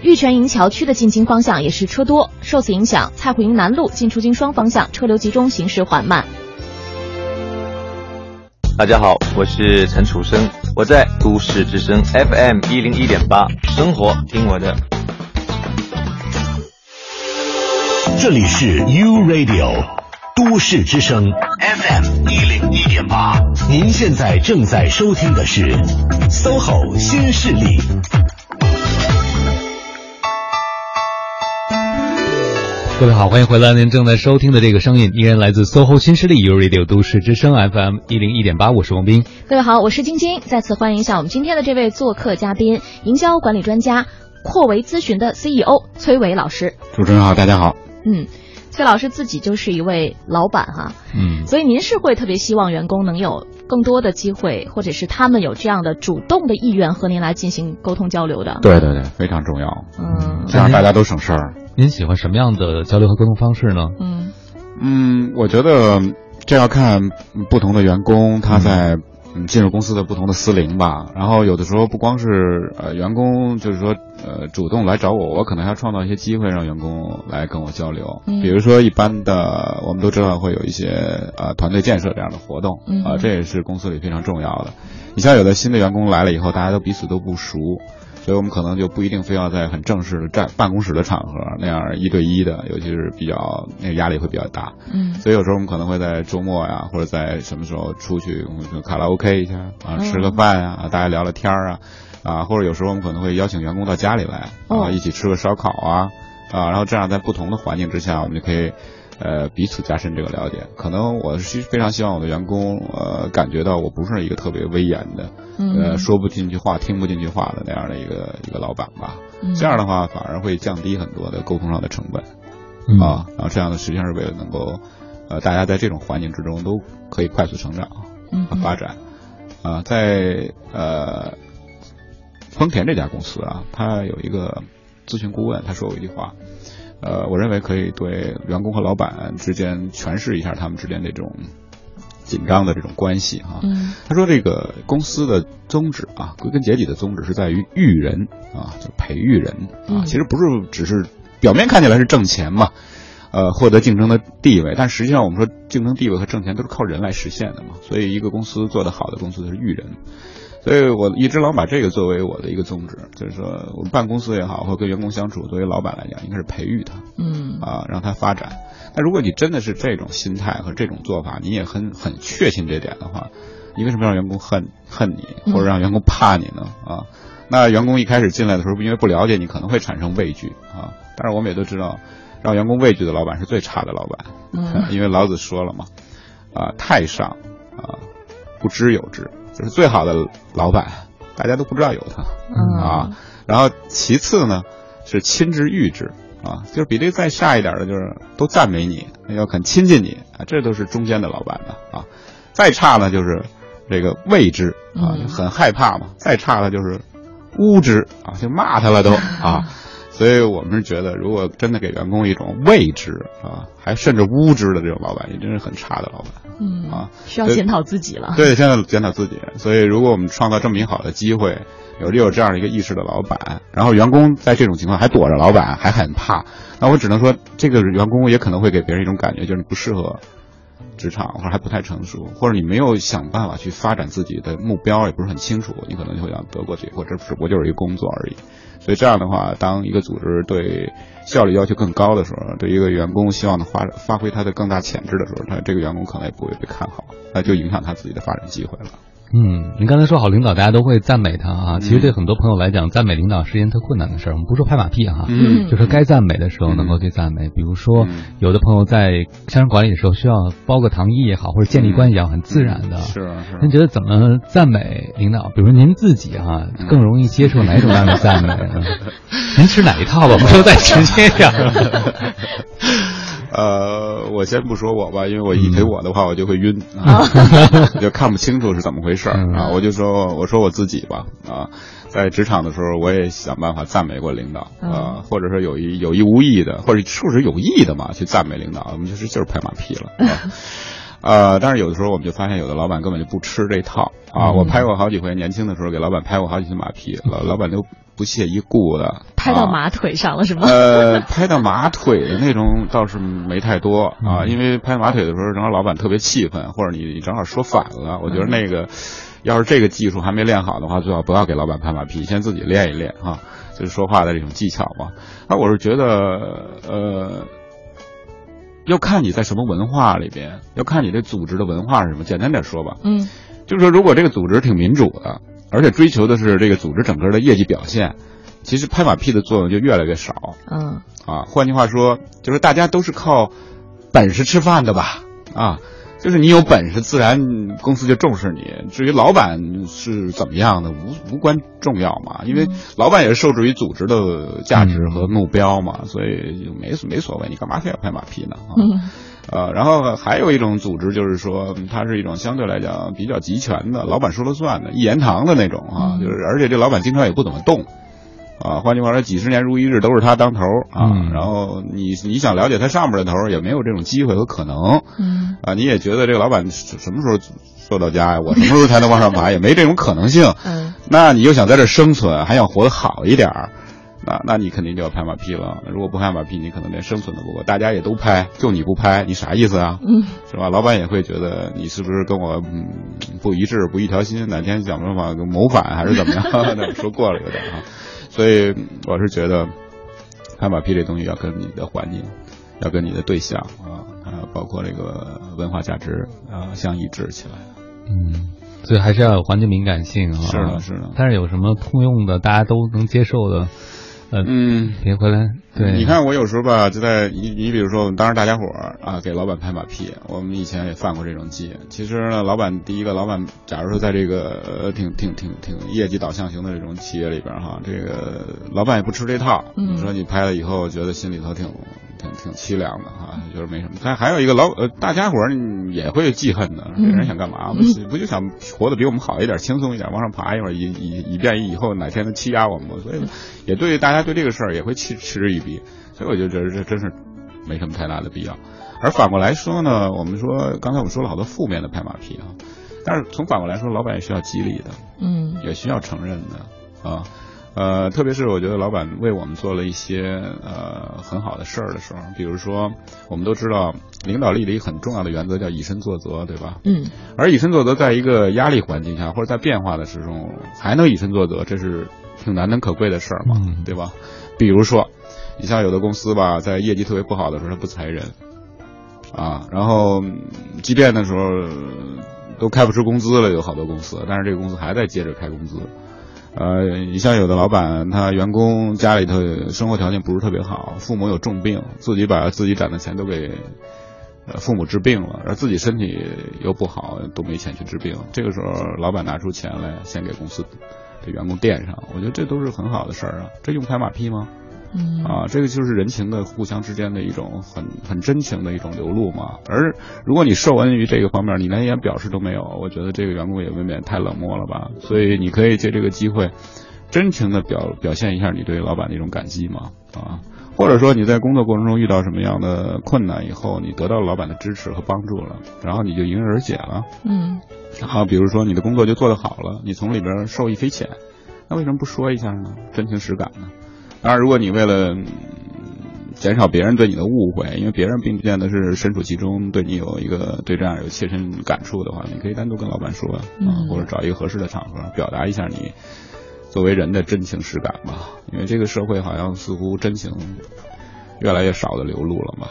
玉泉营桥区的进京方向也是车多，受此影响，蔡湖营南路进出京双方向车流集中，行驶缓慢。大家好，我是陈楚生，我在都市之声 FM 一零一点八，生活听我的。这里是 U Radio 都市之声 FM 一零一点八，您现在正在收听的是 SOHO 新势力。各位好，欢迎回来。您正在收听的这个声音依然来自 SOHO 新势力 U Radio 都市之声 FM 一零一点八，我是王斌。各位好，我是晶晶，再次欢迎一下我们今天的这位做客嘉宾，营销管理专家扩维咨询的 CEO 崔伟老师。主持人好，大家好。嗯，崔老师自己就是一位老板哈，嗯，所以您是会特别希望员工能有更多的机会，或者是他们有这样的主动的意愿和您来进行沟通交流的。对对对，非常重要。嗯，这样大家都省事儿。您喜欢什么样的交流和沟通方式呢？嗯嗯，我觉得这要看不同的员工他在嗯进入公司的不同的司龄吧。然后有的时候不光是呃员工，就是说呃主动来找我，我可能还要创造一些机会让员工来跟我交流。嗯比如说一般的，我们都知道会有一些呃团队建设这样的活动嗯啊、这也是公司里非常重要的。你像有的新的员工来了以后，大家都彼此都不熟。所以我们可能就不一定非要在很正式的站办公室的场合那样一对一的，尤其是比较那个压力会比较大。嗯所以有时候我们可能会在周末呀，或者在什么时候出去，我们就卡拉 OK 一下啊，嗯吃个饭啊，大家聊聊天儿啊，啊，或者有时候我们可能会邀请员工到家里来哦啊，一起吃个烧烤啊，啊，然后这样在不同的环境之下，我们就可以。呃，彼此加深这个了解。可能我是非常希望我的员工，呃，感觉到我不是一个特别威严的，嗯呃，说不进去话、听不进去话的那样的一个一个老板吧。嗯这样的话，反而会降低很多的沟通上的成本。嗯啊，然后这样的实际上是为了能够，呃，大家在这种环境之中都可以快速成长嗯和发展。啊，在呃，丰田这家公司啊，他有一个咨询顾问，他说过一句话，呃，我认为可以对员工和老板之间诠释一下他们之间这种紧张的这种关系哈、嗯他说这个公司的宗旨啊，归根结底的宗旨是在于育人啊，就培育人啊，嗯其实不是只是表面看起来是挣钱嘛。呃，获得竞争的地位，但实际上我们说竞争地位和挣钱都是靠人来实现的嘛。所以一个公司做得好的公司是育人，所以我一直老把这个作为我的一个宗旨，就是说我们办公司也好，或者跟员工相处，作为老板来讲，应该是培育他，嗯啊，让他发展。那如果你真的是这种心态和这种做法，你也很很确信这点的话，你为什么让员工恨恨你，或者让员工怕你呢？啊，那员工一开始进来的时候，因为不了解你，可能会产生畏惧啊。但是我们也都知道，让员工畏惧的老板是最差的老板，嗯 因为老子说了嘛，啊，太上啊，不知有之，就是最好的老板，大家都不知道有他。嗯啊，然后其次呢是亲之誉之啊，就是比这个再下一点的，就是都赞美你，要肯亲近你啊，这都是中间的老板的啊。再差呢就是这个畏之啊，很害怕嘛。再差了就是污之啊，就骂他了都啊。所以我们是觉得，如果真的给员工一种未知啊，还甚至无知的这种老板，也真是很差的老板。嗯啊，需要检讨自己了。对，现在检讨自己。所以，如果我们创造这么一好的机会，有有这样的一个意识的老板，然后员工在这种情况还躲着老板，还很怕，那我只能说，这个员工也可能会给别人一种感觉，就是你不适合职场，或者还不太成熟，或者你没有想办法去发展自己的目标，也不是很清楚，你可能就会想得过且或者只不过就是一个工作而已。所以这样的话，当一个组织对效率要求更高的时候，对一个员工希望的发发挥他的更大潜质的时候，他这个员工可能也不会被看好，那就影响他自己的发展机会了。嗯，您刚才说好领导，大家都会赞美他啊。其实对很多朋友来讲，赞美领导是一件特困难的事儿。我们不说拍马屁哈，嗯就是该赞美的时候能够去赞美。比如说，有的朋友在商场管理的时候需要包个糖衣也好，或者建立关系也好，很自然的。是您觉得怎么赞美领导？比如您自己哈，更容易接受哪种样的赞美呢？您吃哪一套吧？我们说再直接点儿。呃，我先不说我吧，因为我一嗯提我的话，我就会晕，啊，就看不清楚是怎么回事啊。我就说，我说我自己吧，啊，在职场的时候，我也想办法赞美过领导嗯啊，或者说有意有意无意的，或者是不是有意的嘛，去赞美领导，我们就是就是拍马屁了。啊 呃，但是有的时候我们就发现，有的老板根本就不吃这套啊。嗯我拍过好几回，年轻的时候给老板拍过好几次马屁，老老板都不屑一顾的。啊拍到马腿上了是吗？呃，拍到马腿的那种倒是没太多啊，因为拍马腿的时候，正好老板特别气愤，或者你你正好说反了，我觉得那个，要是这个技术还没练好的话，最好不要给老板拍马屁，先自己练一练哈，就是说话的这种技巧嘛。那我是觉得，呃。要看你在什么文化里边，要看你这组织的文化是什么。简单点说吧，嗯，就是说，如果这个组织挺民主的，而且追求的是这个组织整个的业绩表现，其实拍马屁的作用就越来越少。嗯啊，换句话说，就是大家都是靠本事吃饭的吧？啊，就是你有本事，自然公司就重视你。至于老板是怎么样的，无无关重要嘛，因为老板也是受制于组织的价值和目标嘛，所以就没没所谓，你干嘛非要拍马屁呢？啊。嗯呃，然后还有一种组织，就是说嗯它是一种相对来讲比较集权的，老板说了算的，一言堂的那种啊，就是而且这老板经常也不怎么动，啊，换句话说，几十年如一日都是他当头啊，嗯然后你你想了解他上面的头，也没有这种机会和可能，嗯啊，你也觉得这个老板什什么时候做到家呀？我什么时候才能往上爬？也没这种可能性，嗯，那你又想在这儿生存，还想活得好一点儿。那那你肯定就要拍马屁了。如果不拍马屁，你可能连生存都不够。大家也都拍，就你不拍，你啥意思啊？嗯，是吧？老板也会觉得你是不是跟我嗯不一致、不一条心？哪天想办法谋反还是怎么样？那说过了有点啊。所以我是觉得，拍马屁这东西要跟你的环境，要跟你的对象啊，啊，包括这个文化价值啊相一致起来。嗯，所以还是要有环境敏感性啊。是的是的但是有什么通用的，大家都能接受的？呃，嗯，别回来。对，你看我有时候吧，就在你你比如说，我们当时大家伙儿啊，给老板拍马屁，我们以前也犯过这种忌。其实呢，老板第一个，老板假如说在这个呃挺挺挺挺业绩导向型的这种企业里边哈，这个老板也不吃这套。嗯你说你拍了以后，觉得心里头挺挺挺凄凉的哈，就是没什么。但还有一个老呃，大家伙儿也会记恨的，这人想干嘛？不不就想活得比我们好一点，轻松一点，往上爬一会儿，以以以便以后哪天能欺压我们。所以也对大家对这个事儿也会嗤嗤之以鼻。所以我就觉得这真是没什么太大的必要。而反过来说呢，我们说刚才我们说了好多负面的拍马屁啊，但是从反过来说，老板也需要激励的，嗯也需要承认的啊。呃，特别是我觉得老板为我们做了一些呃很好的事儿的时候，比如说我们都知道领导力的一个很重要的原则叫以身作则，对吧？嗯而以身作则，在一个压力环境下或者在变化的时候还能以身作则，这是挺难能可贵的事儿嘛，嗯对吧？比如说，你像有的公司吧，在业绩特别不好的时候，他不裁人啊，然后嗯即便的时候呃都开不出工资了，有好多公司，但是这个公司还在接着开工资。呃，你像有的老板，他员工家里头生活条件不是特别好，父母有重病，自己把自己攒的钱都给呃父母治病了，而自己身体又不好，都没钱去治病。这个时候，老板拿出钱来，先给公司给员工垫上，我觉得这都是很好的事儿啊。这用拍马屁吗？嗯啊，这个就是人情的互相之间的一种很很真情的一种流露嘛。而如果你受恩于这个方面，你连一点表示都没有，我觉得这个员工也未免太冷漠了吧。所以你可以借这个机会，真情的表表现一下你对老板的一种感激嘛。啊，或者说你在工作过程中遇到什么样的困难以后，你得到老板的支持和帮助了，然后你就迎刃而解了。嗯啊，比如说你的工作就做得好了，你从里边受益匪浅，那为什么不说一下呢？真情实感呢？当然，如果你为了嗯减少别人对你的误会，因为别人并不见得是身处其中，对你有一个对这样有切身感触的话，你可以单独跟老板说啊，嗯或者找一个合适的场合表达一下你作为人的真情实感吧。因为这个社会好像似乎真情越来越少的流露了嘛。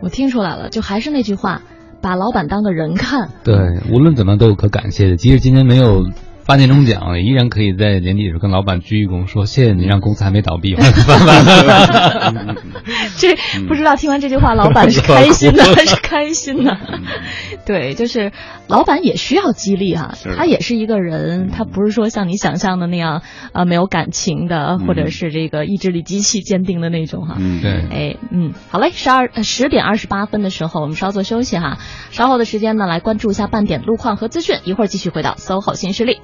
我听出来了，就还是那句话，把老板当个人看。对，无论怎么都有可感谢的，即使今天没有。八年终奖依然可以在年底的时候跟老板鞠一躬，说谢谢你让公司还没倒闭。这不知道听完这句话，老板是开心的还是开心的？对，就是老板也需要激励哈，他也是一个人，他不是说像你想象的那样啊没有感情的，或者是这个意志力极其坚定的那种哈。嗯，对。哎，嗯，好嘞，十二十点二十八分的时候，我们稍作休息哈，稍后的时间呢来关注一下半点路况和资讯，一会儿继续回到 SOHO 新势力。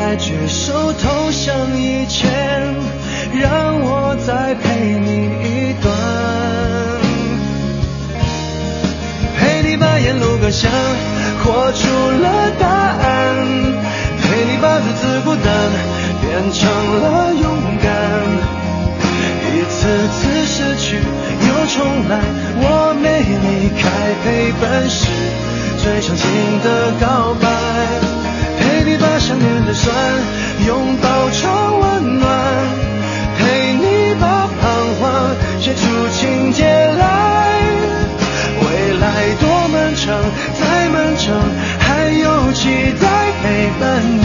在举手投降以前，让我再陪你一段，陪你把沿路感想活出了答案，陪你把独自孤单变成了勇敢，一次次失去又重来，我没离开陪伴是最长情的告白。酸拥抱成温暖，陪你把彷徨写出情节来。未来多漫长，再漫长，还有期待陪伴你，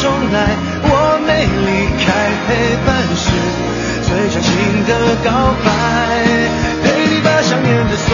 重来，我没离开，陪伴是最长情的告白。陪你把想念的酸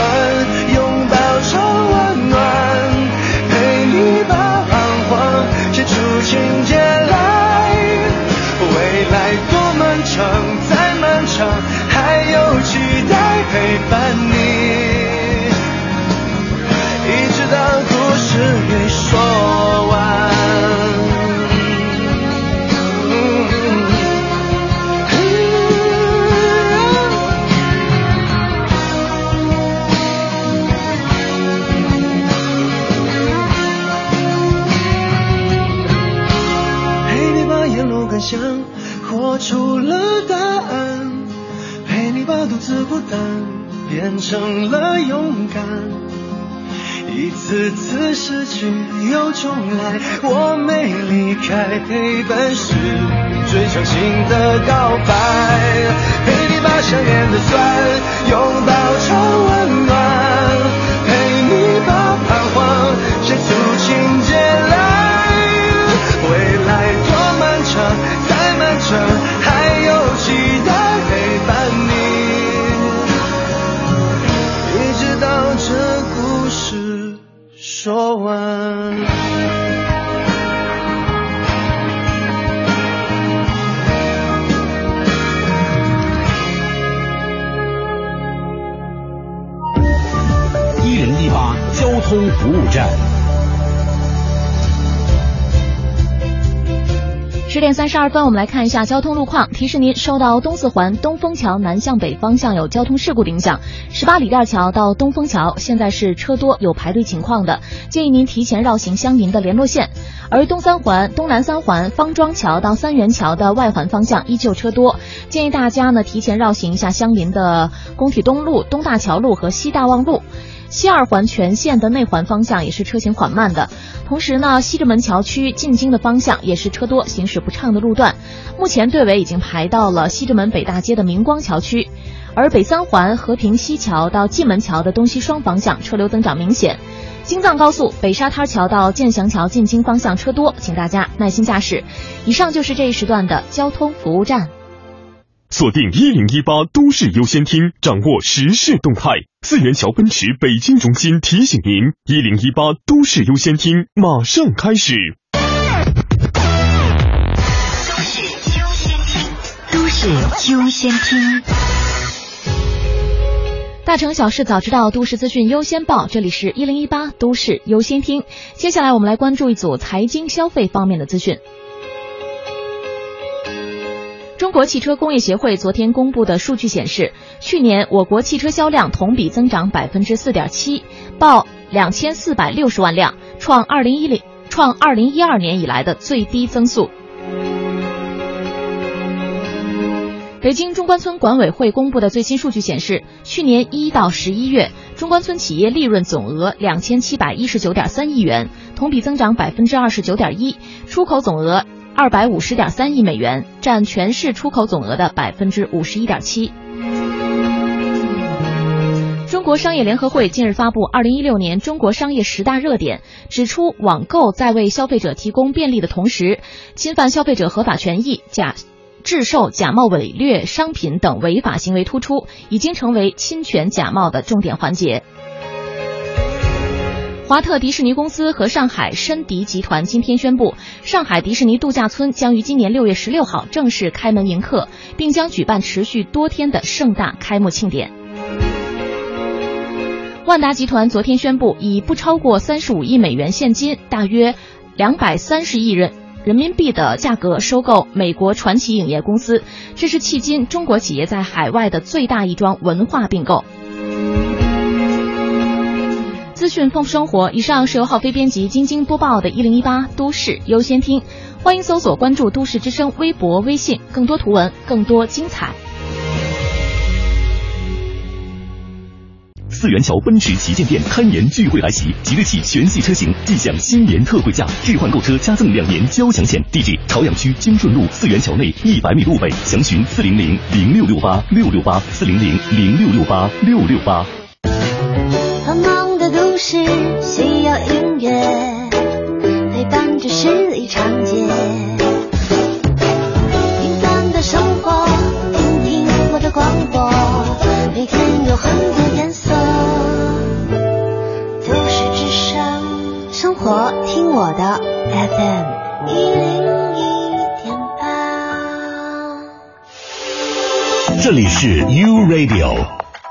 二分，我们来看一下交通路况。提示您，受到东四环东风桥南向北方向有交通事故影响，十八里店桥到东风桥现在是车多有排队情况的，建议您提前绕行相邻的联络线。而东三环东南三环方庄桥到三元桥的外环方向依旧车多，建议大家呢提前绕行一下相邻的工体东路、东大桥路和西大望路。西二环全线的内环方向也是车行缓慢的。同时呢，西直门桥区进京的方向也是车多、行驶不畅的路段。目前队尾已经排到了西直门北大街的明光桥区，而北三环和平西桥到蓟门桥的东西双方向车流增长明显。京藏高速北沙滩桥到建祥桥进京方向车多，请大家耐心驾驶。以上就是这一时段的交通服务站。锁定一零一八都市优先厅，掌握时事动态。四元桥奔驰北京中心提醒您：一零一八都市优先厅马上开始。都市优先厅。大城小事早知道，都市资讯优先报。这里是一零一八都市优先厅。接下来我们来关注一组财经消费方面的资讯。中国汽车工业协会昨天公布的数据显示，去年我国汽车销量同比增长百分之四点七，报两千四百六十万辆，创二零一零创二零一二年以来的最低增速。北京中关村管委会公布的最新数据显示，去年一到十一月，中关村企业利润总额两千七百一十九点三亿元，同比增长百分之二十九点一，出口总额二百五十点三亿美元，占全市出口总额的百分之五十一点七。中国商业联合会近日发布《二零一六年中国商业十大热点》，指出网购在为消费者提供便利的同时，侵犯消费者合法权益、假。制售假冒伪劣商品等违法行为突出，已经成为侵权假冒的重点环节。华特迪士尼公司和上海申迪集团今天宣布，上海迪士尼度假村将于今年六月十六号正式开门迎客，并将举办持续多天的盛大开幕庆典。万达集团昨天宣布，以不超过三十五亿美元现金，大约两百三十亿人。人民币的价格收购美国传奇影业公司，这是迄今中国企业在海外的最大一桩文化并购。资讯丰富生活，以上是由浩飞编辑、晶晶播报的《一零一八都市优先听》，欢迎搜索关注都市之声微博、微信，更多图文，更多精彩。四元桥奔驰旗舰店开年聚会来袭，即日起全系车型即享新年特惠价，置换购车加赠两年交强险。地址：朝阳区金顺路四元桥内一百米路北，详询四零零零六六八六六八四零零零六六八六六八。是需要音乐陪伴着十里长街，平凡的生活，听听我的广播，每天有很多颜色。都市之声，生活听我的 FM 一零一点八。这里是 U Radio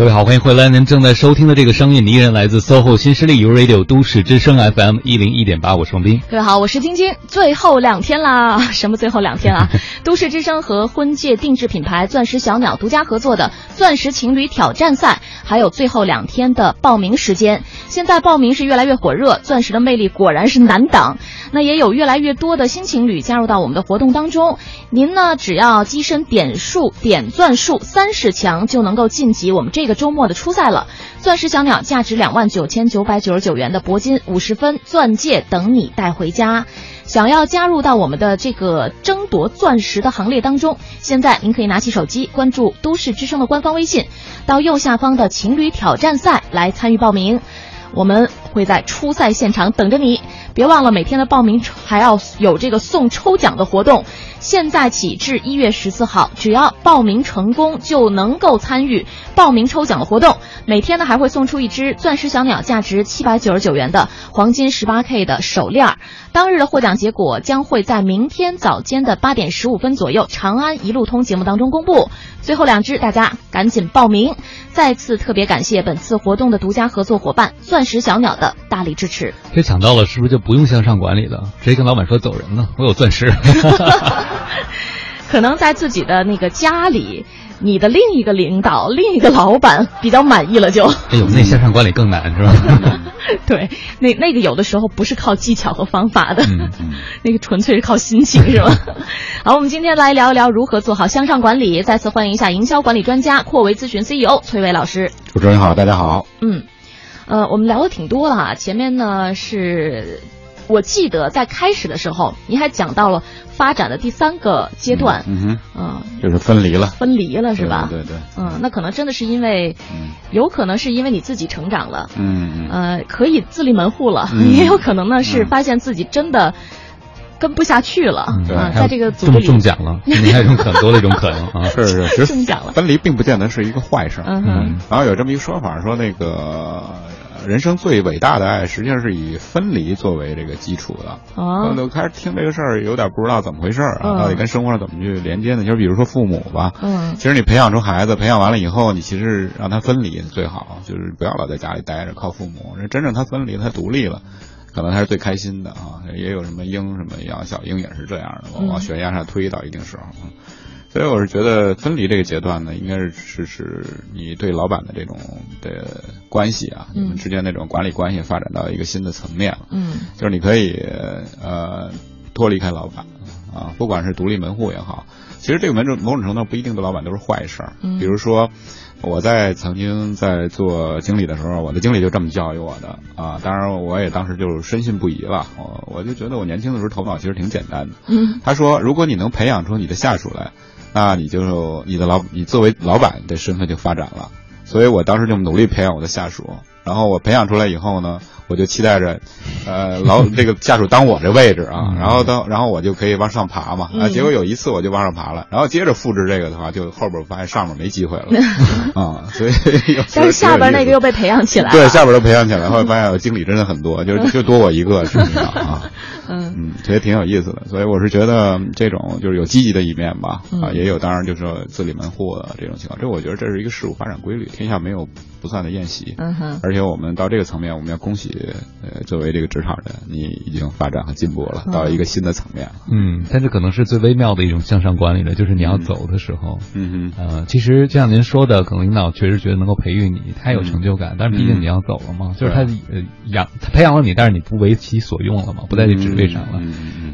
各位好，欢迎回来。您正在收听的这个声音，依然来自 SOHO 新势力 U Radio 都市之声 FM 一零一点八，我是王斌。各位好，我是晶晶。最后两天啦，什么最后两天啊？都市之声和婚戒定制品牌钻石小鸟独家合作的钻石情侣挑战赛，还有最后两天的报名时间。现在报名是越来越火热，钻石的魅力果然是难挡。那也有越来越多的新情侣加入到我们的活动当中。您呢，只要跻身点数点钻数三十强，就能够晋级我们这个周末的初赛了。钻石小鸟价值两万九千九百九十九元的铂金五十分钻戒等你带回家。想要加入到我们的这个争夺钻石的行列当中，现在您可以拿起手机关注都市之声的官方微信，到右下方的情侣挑战赛来参与报名。我们会在初赛现场等着你，别忘了每天的报名还要有这个送抽奖的活动。现在起至一月十四号，只要报名成功就能够参与报名抽奖的活动。每天呢还会送出一只钻石小鸟价值七百九十九元的黄金十八 K 的手链。当日的获奖结果将会在明天早间的八点十五分左右，长安一路通节目当中公布。最后两只，大家赶紧报名。再次特别感谢本次活动的独家合作伙伴钻石小鸟的大力支持。这抢到了是不是就用向上管理了？直接跟老板说走人了？我有钻石。可能在自己的那个家里，你的另一个领导、另一个老板比较满意了就。哎呦，那向上管理更难是吧？对，那那个有的时候不是靠技巧和方法的，嗯 那个纯粹是靠心情是吧？好，我们今天来聊一聊如何做好向上管理。再次欢迎一下营销管理专家阔维咨询 CEO 崔伟老师。主持人好，大家好。嗯，呃，我们聊的挺多了哈。前面呢是，我记得在开始的时候，您还讲到了发展的第三个阶段，嗯哼，嗯，就是分离了。分离了是吧？对对对。嗯，那可能真的是因为，有可能是因为你自己成长了，嗯嗯。呃，可以自立门户了，嗯也有可能呢是发现自己真的跟不下去了，在这个组中里中奖了，你还有一种很多的一种可能啊。是是，中奖了分离并不见得是一个坏事。嗯哼然后有这么一个说法，说那个呃人生最伟大的爱，实际上是以分离作为这个基础的。啊我开始听这个事儿，有点不知道怎么回事儿啊，嗯到底跟生活上怎么去连接呢？就是比如说父母吧，嗯其实你培养出孩子，培养完了以后，你其实让他分离最好，就是不要老在家里待着靠父母。真正他分离，他独立了。可能他是最开心的啊，也有什么鹰什么养，小鹰也是这样的，往悬崖上推到一定时候。嗯所以我是觉得分离这个阶段呢，应该是是是你对老板的这种的关系啊，嗯你们之间那种管理关系发展到一个新的层面了。嗯就是你可以呃脱离开老板啊，不管是独立门户也好，其实这个门种某种程度不一定对老板都是坏事儿。嗯比如说我在曾经在做经理的时候，我的经理就这么教育我的啊，当然我也当时就深信不疑了，我我就觉得我年轻的时候头脑其实挺简单的。嗯他说，如果你能培养出你的下属来，那你就你的老你作为老板的身份就发展了。所以我当时就努力培养我的下属，然后我培养出来以后呢，我就期待着，呃，老这个下属当我这位置啊，然后当然后我就可以往上爬嘛。啊，嗯结果有一次我就往上爬了，然后接着复制这个的话，就后边发现上面没机会了。啊，所以但是下边那个又被培养起来了，对下边都培养起来，后来发现经理真的很多，就就多我一个，实际上啊。嗯。嗯，所以挺有意思的，所以我是觉得这种就是有积极的一面吧，啊，嗯。也有当然就是说自立门户的这种情况，这我觉得这是一个事物发展规律，天下没有不散的宴席，嗯哼。而且我们到这个层面，我们要恭喜呃作为这个职场人，你已经发展和进步了，嗯到一个新的层面了。嗯，但这可能是最微妙的一种向上管理了，就是你要走的时候，嗯哼，呃，其实就像您说的，可能领导确实觉得能够培育你，他有成就感，但是毕竟你要走了嘛，就是他呃养他培养了你，但是你不为其所用了嘛，不在这职位上了。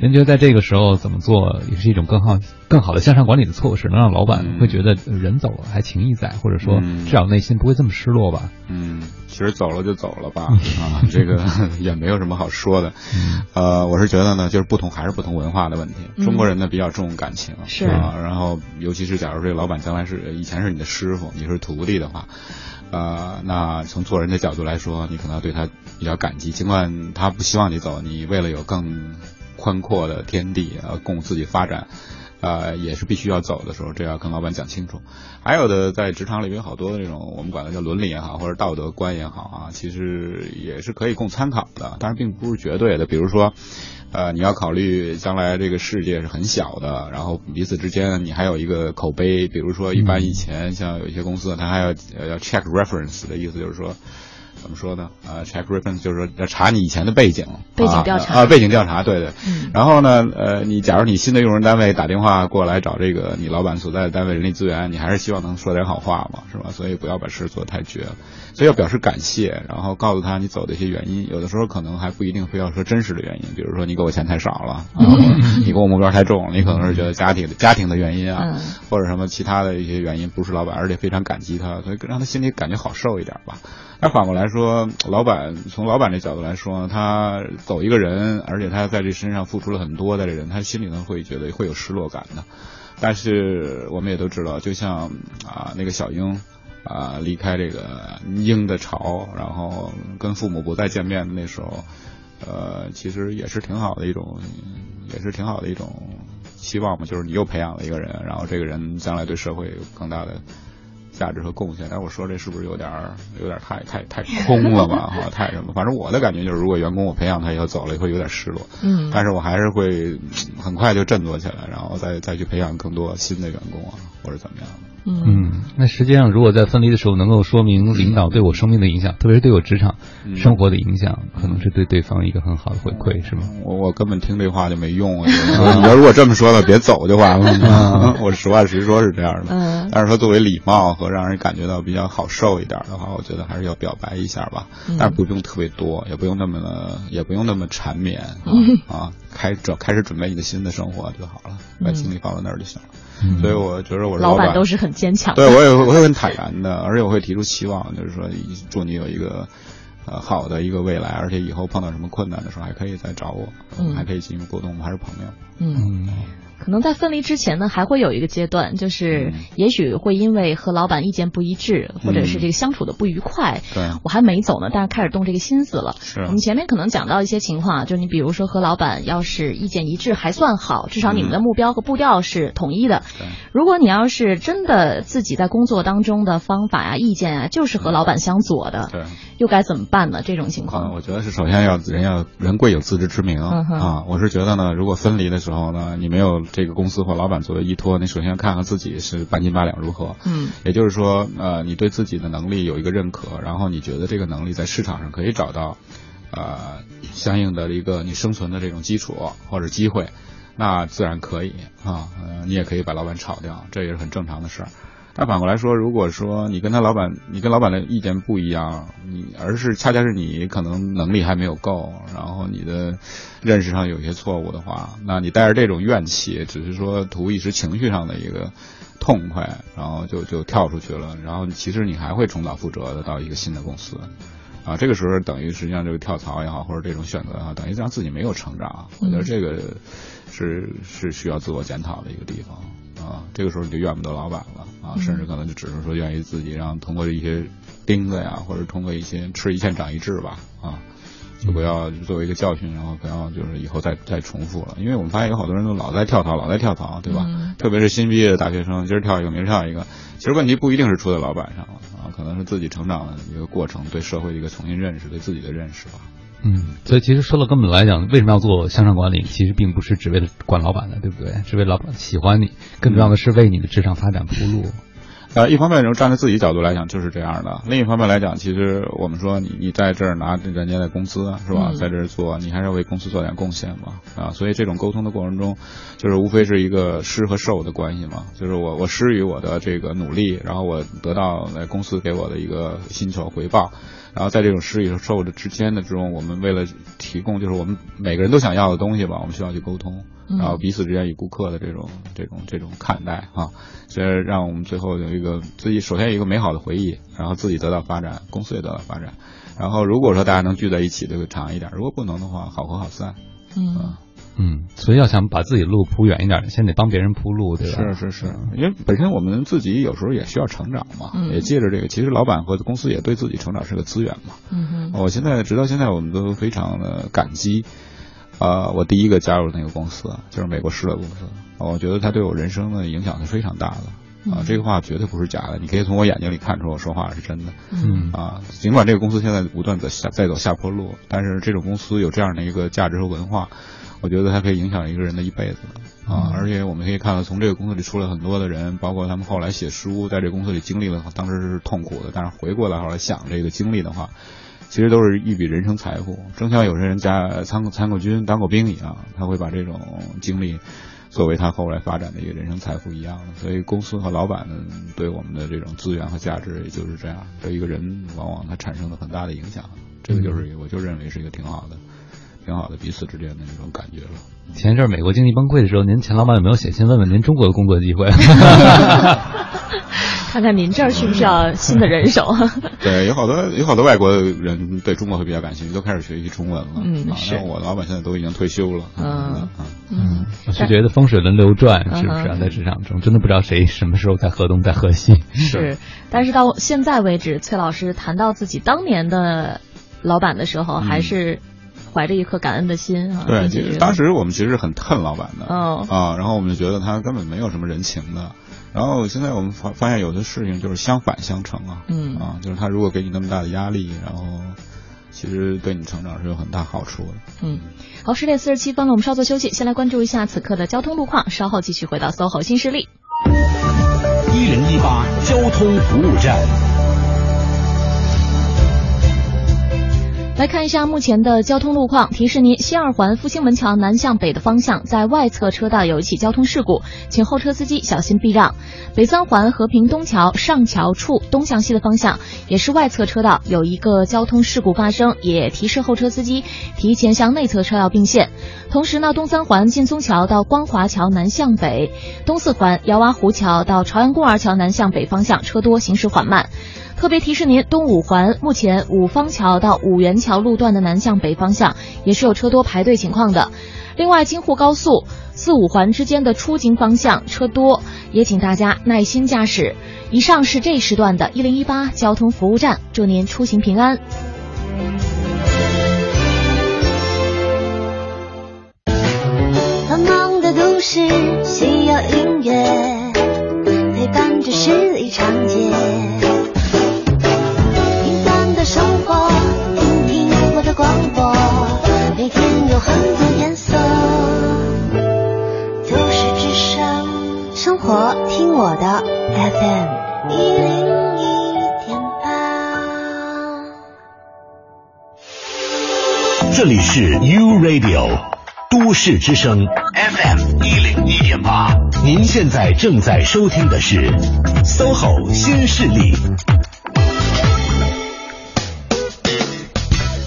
您觉得在这个时候怎么做也是一种更好、更好的向上管理的措施，能让老板会觉得呃人走了还情谊在，或者说嗯至少内心不会这么失落吧。嗯，其实走了就走了吧，啊，这个 也没有什么好说的。呃，我是觉得呢，就是不同还是不同文化的问题。嗯中国人呢比较重感情，是啊，然后尤其是假如这个老板将来是以前是你的师傅，你是徒弟的话。呃，那从做人的角度来说，你可能要对他比较感激，尽管他不希望你走，你为了有更宽阔的天地，呃，供自己发展，呃，也是必须要走的时候，这要跟老板讲清楚。还有的在职场里面有好多的这种我们管它叫伦理也好，或者道德观也好啊，其实也是可以供参考的，但是并不是绝对的。比如说，呃，你要考虑将来这个世界是很小的，然后彼此之间你还有一个口碑，比如说一般以前像有一些公司，它还要要 check reference 的意思就是说。怎么说呢？呃，check reference 就是说要查你以前的背景，背景调查啊，啊背景调查，对对。嗯然后呢，呃，你假如你新的用人单位打电话过来找这个你老板所在的单位人力资源，你还是希望能说点好话嘛，是吧？所以不要把事做得太绝，所以要表示感谢，然后告诉他你走的一些原因。有的时候可能还不一定非要说真实的原因，比如说你给我钱太少了，然后你给我目标太重了，你可能是觉得家庭的家庭的原因啊，嗯或者什么其他的一些原因，不是老板，而且非常感激他，所以让他心里感觉好受一点吧。那反过来说，老板从老板这角度来说，他走一个人，而且他在这身上付出了很多的人，他心里头会觉得会有失落感的。但是我们也都知道，就像啊那个小鹰啊离开这个鹰的巢，然后跟父母不再见面的那时候，呃，其实也是挺好的一种，也是挺好的一种期望嘛，就是你又培养了一个人，然后这个人将来对社会有更大的。价值和贡献，但是我说这是不是有点儿有点儿太太太空了吧？哈，太什么？反正我的感觉就是，如果员工我培养他以后走了，以后有点失落。嗯但是我还是会嗯很快就振作起来，然后再再去培养更多新的员工啊，或者怎么样的。嗯，那实际上，如果在分离的时候能够说明领导对我生命的影响，特别是对我职场生活的影响，可能是对对方一个很好的回馈，是吗？我我根本听这话就没用啊！你要如果这么说了，别走就完了。我实话实说是这样的。嗯。但是说作为礼貌和让人感觉到比较好受一点的话，我觉得还是要表白一下吧。但是不用特别多，也不用那么也不用那么缠绵 啊。开准开始准备你的新的生活就好了，把精力放到那儿就行了。所以我觉得我老板都是很坚强。对我也我会很坦然的，而且我会提出期望，就是说祝你有一个呃好的一个未来，而且以后碰到什么困难的时候还可以再找我，嗯、还可以进行沟通，我们还是朋友。嗯。可能在分离之前呢，还会有一个阶段，就是也许会因为和老板意见不一致，或者是这个相处的不愉快，对，我还没走呢，但是开始动这个心思了。是。我们前面可能讲到一些情况，就是你比如说和老板要是意见一致还算好，至少你们的目标和步调是统一的。如果你要是真的自己在工作当中的方法呀、意见啊，就是和老板相左的，对，又该怎么办呢？这种情况，我觉得是首先要人要人贵有自知之明。啊。我是觉得呢，如果分离的时候呢，你没有这个公司或老板作为依托，你首先要看看自己是半斤八两如何。嗯，也就是说，呃，你对自己的能力有一个认可，然后你觉得这个能力在市场上可以找到，呃，相应的一个你生存的这种基础或者机会，那自然可以啊。呃，你也可以把老板炒掉，这也是很正常的事儿。但反过来说，如果说你跟他老板，你跟老板的意见不一样，你而是恰恰是你可能能力还没有够，然后你的认识上有些错误的话，那你带着这种怨气，只是说图一时情绪上的一个痛快，然后就就跳出去了，然后其实你还会重蹈覆辙的到一个新的公司，啊，这个时候等于实际上这个跳槽也好，或者这种选择也好，等于让自己没有成长，我觉得这个是是需要自我检讨的一个地方。啊，这个时候你就怨不得老板了啊，甚至可能就只是说愿意自己让通过一些钉子呀，或者通过一些吃一堑长一智吧啊，就不要作为一个教训，然后不要就是以后再再重复了。因为我们发现有好多人都老在跳槽，老在跳槽，对吧？嗯、特别是新毕业的大学生，今儿跳一个，明儿跳一个。其实问题不一定是出在老板上了啊，可能是自己成长的一个过程，对社会的一个重新认识，对自己的认识吧。嗯，所以其实说了根本来讲，为什么要做向上管理？其实并不是只为了管老板的，对不对？是为老板喜欢你，更重要的是为你的职场发展铺路。呃，一方面，站在自己角度来讲就是这样的；另一方面来讲，其实我们说你你在这儿拿人家的工资是吧，在这儿做，你还是要为公司做点贡献嘛啊。所以这种沟通的过程中，就是无非是一个施和受的关系嘛，就是我我施予我的这个努力，然后我得到公司给我的一个薪酬回报。然后在这种施与受的之间的这种，我们为了提供就是我们每个人都想要的东西吧，我们需要去沟通，然后彼此之间与顾客的这种这种这种看待啊，所以让我们最后有一个自己首先有一个美好的回忆，然后自己得到发展，公司也得到发展。然后如果说大家能聚在一起，就会长一点；如果不能的话，好合好散。嗯。嗯，所以要想把自己路铺远一点，先得帮别人铺路，对吧？是是是，因为本身我们自己有时候也需要成长嘛，嗯、也借着这个，其实老板和公司也对自己成长是个资源嘛。嗯我现在直到现在，我们都非常的感激。啊、呃，我第一个加入那个公司就是美国施乐公司，我觉得它对我人生的影响是非常大的。啊，这个话绝对不是假的，你可以从我眼睛里看出我说话是真的。嗯啊，尽管这个公司现在不断的下在走下坡路，但是这种公司有这样的一个价值和文化，我觉得它可以影响一个人的一辈子啊。而且我们可以看到，从这个公司里出来很多的人，包括他们后来写书，在这个公司里经历了，当时是痛苦的，但是回过来后来想这个经历的话，其实都是一笔人生财富。正像有些人家参过参过军、当过兵一样，他会把这种经历。作为他后来发展的一个人生财富一样的，所以公司和老板呢对我们的这种资源和价值，也就是这样。对一个人，往往他产生了很大的影响。这个就是，我就认为是一个挺好的、挺好的彼此之间的那种感觉了。前一阵美国经济崩溃的时候，您前老板有没有写信问问您中国的工作机会？看看您这儿需不需要新的人手？对，有好多有好多外国人对中国会比较感兴趣，都开始学习中文了。嗯，是。我的老板现在都已经退休了。嗯嗯，我是觉得风水轮流转，是不是啊？在职场中，真的不知道谁什么时候在河东，在河西。是，但是到现在为止，崔老师谈到自己当年的老板的时候，还是。怀着一颗感恩的心啊！对，其实当时我们其实是很恨老板的，哦啊，然后我们就觉得他根本没有什么人情的。然后现在我们发发现有的事情就是相反相成啊，嗯啊，就是他如果给你那么大的压力，然后其实对你成长是有很大好处的。嗯，好，十点四十七分了，我们稍作休息，先来关注一下此刻的交通路况，稍后继续回到 SOHO 新势力。一零一八八交通服务站。来看一下目前的交通路况，提示您：西二环复兴门桥南向北的方向，在外侧车道有一起交通事故，请后车司机小心避让。北三环和平东桥上桥处东向西的方向，也是外侧车道有一个交通事故发生，也提示后车司机提前向内侧车道并线。同时呢，东三环劲松桥到光华桥南向北，东四环姚洼湖桥到朝阳公园桥南向北方向车多，行驶缓慢。特别提示您，东五环目前五方桥到五元桥路段的南向北方向也是有车多排队情况的。另外，京沪高速四五环之间的出京方向车多，也请大家耐心驾驶。以上是这时段的一零一八交通服务站，祝您出行平安。繁忙的都市需要音乐陪伴着十里长街。都市之声 FM 一零一点八，您现在正在收听的是 SOHO 新势力。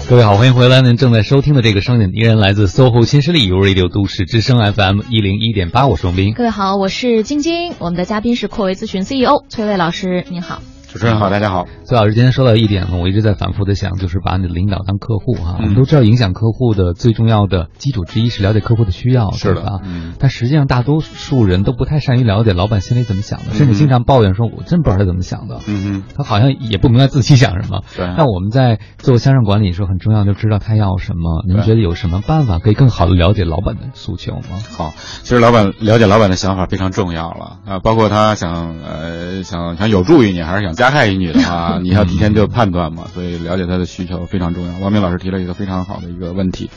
各位好，欢迎回来。您正在收听的这个声音依然来自 SOHO 新势力 U Radio 都市之声 FM 一零一点八，我是王斌。各位好，我是晶晶，我们的嘉宾是扩维咨询 CEO 崔卫老师，您好。主持人好，大家好。崔老师今天说到一点，我一直在反复的想，就是把你的领导当客户哈、我们都知道，影响客户的最重要的基础之一是了解客户的需要，是的对吧？嗯但实际上，大多数人都不太善于了解老板心里怎么想的，甚至经常抱怨说：“我真不知道他怎么想的。”嗯嗯他好像也不明白自己想什么。对那我们在做向上管理的时候，很重要，就知道他要什么。您觉得有什么办法可以更好的了解老板的诉求吗？好，其实老板了解老板的想法非常重要了啊，包括他想呃想想有助于你，还是想加害于你的话，你要提前就判断嘛，所以了解他的需求非常重要。王明老师提了一个非常好的一个问题。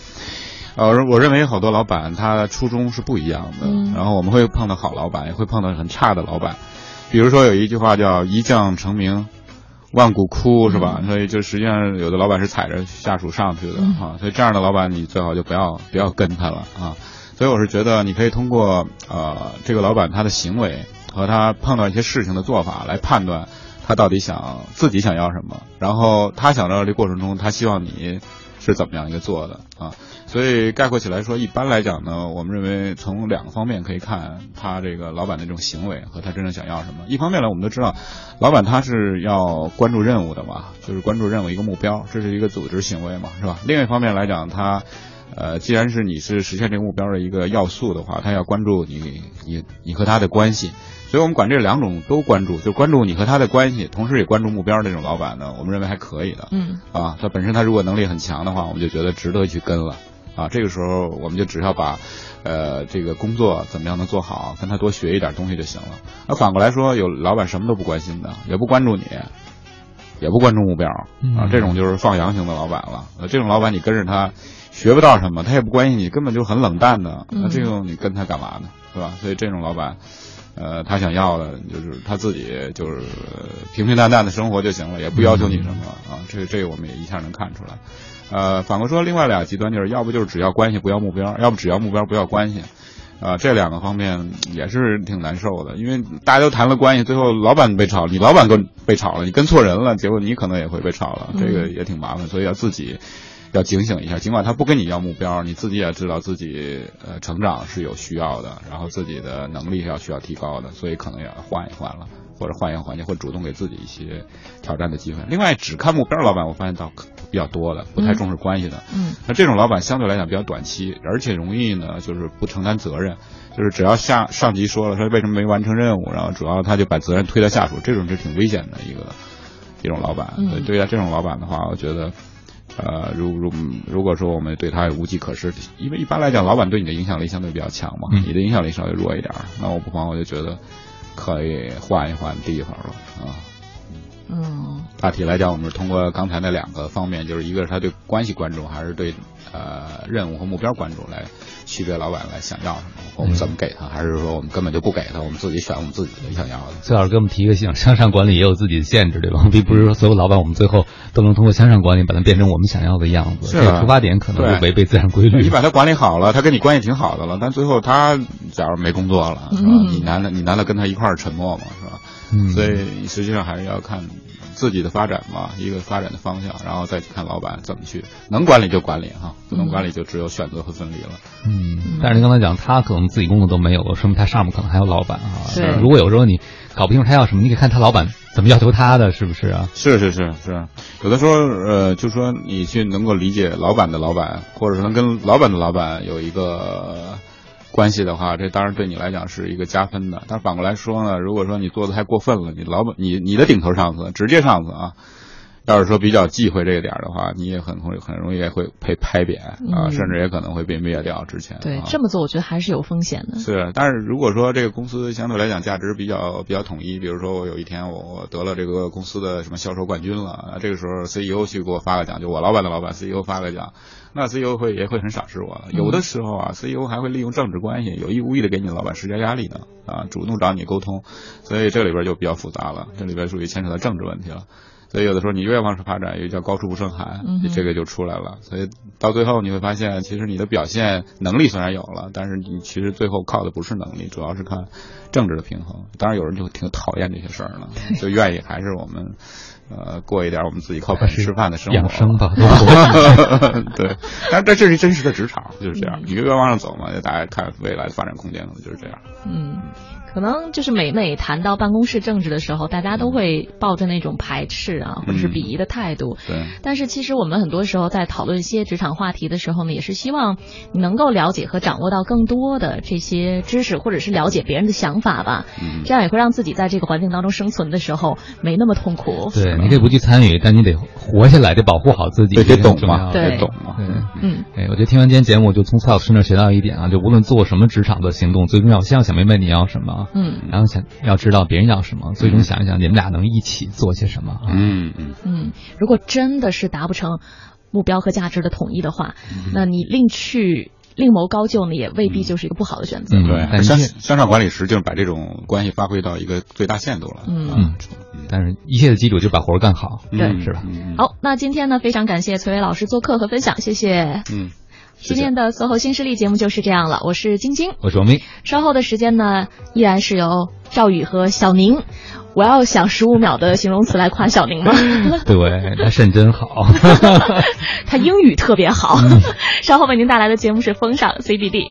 呃，我认为好多老板他初衷是不一样的，嗯然后我们会碰到好老板，也会碰到很差的老板。比如说有一句话叫“一将成名，万骨枯”，是吧？所以就实际上有的老板是踩着下属上去的嗯啊，所以这样的老板你最好就不要不要跟他了啊。所以我是觉得你可以通过呃这个老板他的行为和他碰到一些事情的做法来判断他到底想自己想要什么，然后他想要这过程中他希望你是怎么样一个做的啊。所以概括起来说，一般来讲呢，我们认为从两个方面可以看他这个老板的这种行为和他真正想要什么。一方面呢，我们都知道，老板他是要关注任务的嘛，就是关注任务一个目标，这是一个组织行为嘛，是吧？另一方面来讲，他呃，既然是你是实现这个目标的一个要素的话，他要关注你你你和他的关系。所以我们管这两种都关注，就关注你和他的关系，同时也关注目标这种老板呢，我们认为还可以的。嗯啊，他本身他如果能力很强的话，我们就觉得值得去跟了。啊，这个时候我们就只要把，呃，这个工作怎么样能做好，跟他多学一点东西就行了。那反过来说，有老板什么都不关心的，也不关注你，也不关注目标啊，嗯这种就是放羊型的老板了。呃，这种老板你跟着他学不到什么，他也不关心你，根本就很冷淡的。那这种你跟他干嘛呢？是吧？所以这种老板。呃，他想要的就是他自己就是呃平平淡淡的生活就行了，也不要求你什么啊。这这个我们也一下能看出来。呃，反过说，另外俩极端就是要不就是只要关系不要目标，要不只要目标不要关系。啊、这两个方面也是挺难受的，因为大家都谈了关系，最后老板被炒，你老板跟被炒了，你跟错人了，结果你可能也会被炒了，这个也挺麻烦，所以要自己要警醒一下。尽管他不跟你要目标，你自己也知道自己呃成长是有需要的，然后自己的能力是要需要提高的，所以可能也要换一换了，或者换一个环境，或者主动给自己一些挑战的机会。另外，只看目标的老板，我发现倒比较多的，不太重视关系的。嗯那这种老板相对来讲比较短期，而且容易呢，就是不承担责任，就是只要下上级说了说为什么没完成任务，然后主要他就把责任推到下属，这种是挺危险的一个一种老板。嗯所以对待这种老板的话，我觉得。呃，如如如果说我们对他无计可施，因为一般来讲，老板对你的影响力相对比较强嘛，嗯你的影响力稍微弱一点儿，那我不妨我就觉得可以换一换地方了啊。嗯大体来讲，我们是通过刚才那两个方面，就是一个是他对关系关注，还是对呃任务和目标关注，来区别老板来想要什么。我们怎么给他，还是说我们根本就不给他，我们自己选我们自己的想要的？崔老师给我们提个醒，向上管理也有自己的限制，对吧？并不是说所有老板我们最后都能通过向上管理把它变成我们想要的样子，这个出发点可能就违背自然规律。你把他管理好了，他跟你关系挺好的了，但最后他假如没工作了，是吧？嗯你难道你难道跟他一块儿沉默吗？是吧？嗯所以实际上还是要看自己的发展嘛，一个发展的方向，然后再去看老板怎么去，能管理就管理哈，不能管理就只有选择和分离了。嗯，但是您刚才讲，他可能自己工作都没有了，说明他上面可能还有老板啊。对如果有时候你搞不清楚他要什么，你可以看他老板怎么要求他的，是不是啊？是是是是，有的时候呃，就说你去能够理解老板的老板，或者是能跟老板的老板有一个关系的话，这当然对你来讲是一个加分的。但反过来说呢，如果说你做的太过分了，你老板你你的顶头上司、直接上司啊，要是说比较忌讳这个点儿的话，你也很会很容易也会被拍扁啊，嗯甚至也可能会被灭掉。之前对啊，这么做我觉得还是有风险的。是，但是如果说这个公司相对来讲价值比较比较统一，比如说我有一天我我得了这个公司的什么销售冠军了，啊这个时候 CEO 去给我发个奖，就我老板的老板 CEO 发个奖，那 CEO 会也会很赏识我的。有的时候啊，CEO 还会利用政治关系，有意无意的给你老板施加压力呢，啊，主动找你沟通，所以这里边就比较复杂了，这里边属于牵扯到政治问题了。所以有的时候你越往上发展，越叫高处不胜寒，嗯这个就出来了。所以到最后你会发现，其实你的表现能力虽然有了，但是你其实最后靠的不是能力，主要是看政治的平衡。当然有人就挺讨厌这些事儿了，就愿意还是我们。呃，过一点我们自己靠本事吃饭的生活，养生吧 对，但是这这是真实的职场，就是这样。你越往上走嘛，大家看未来的发展空间可能就是这样。嗯，可能就是每每谈到办公室政治的时候，大家都会抱着那种排斥啊，或者是鄙夷的态度。对。但是其实我们很多时候在讨论一些职场话题的时候呢，也是希望你能够了解和掌握到更多的这些知识，或者是了解别人的想法吧。嗯。这样也会让自己在这个环境当中生存的时候没那么痛苦。对，你可以不去参与，但你得活下来，得保护好自己，对得懂嘛，对得懂嘛。对，嗯，哎，我觉得听完今天节目，就从蔡老师那学到一点啊，就无论做什么职场的行动，最重要先要想明白你要什么，嗯，然后想要知道别人要什么，最终想一想你们俩能一起做些什么啊。嗯嗯嗯，如果真的是达不成目标和价值的统一的话，那你另去。另谋高就呢，也未必就是一个不好的选择。嗯对，向向上管理时就是把这种关系发挥到一个最大限度了。嗯嗯，但是一切的基础就把活儿干好，对，是吧？好，那今天呢，非常感谢崔伟老师做客和分享，谢谢。嗯，今天的 SOHO 新势力节目就是这样了，我是晶晶，我是王明。稍后的时间呢，依然是由赵宇和小宁。我要想十五秒的形容词来夸小宁吗？对，他肾真好，他英语特别好。稍后为您带来的节目是风尚 CBD。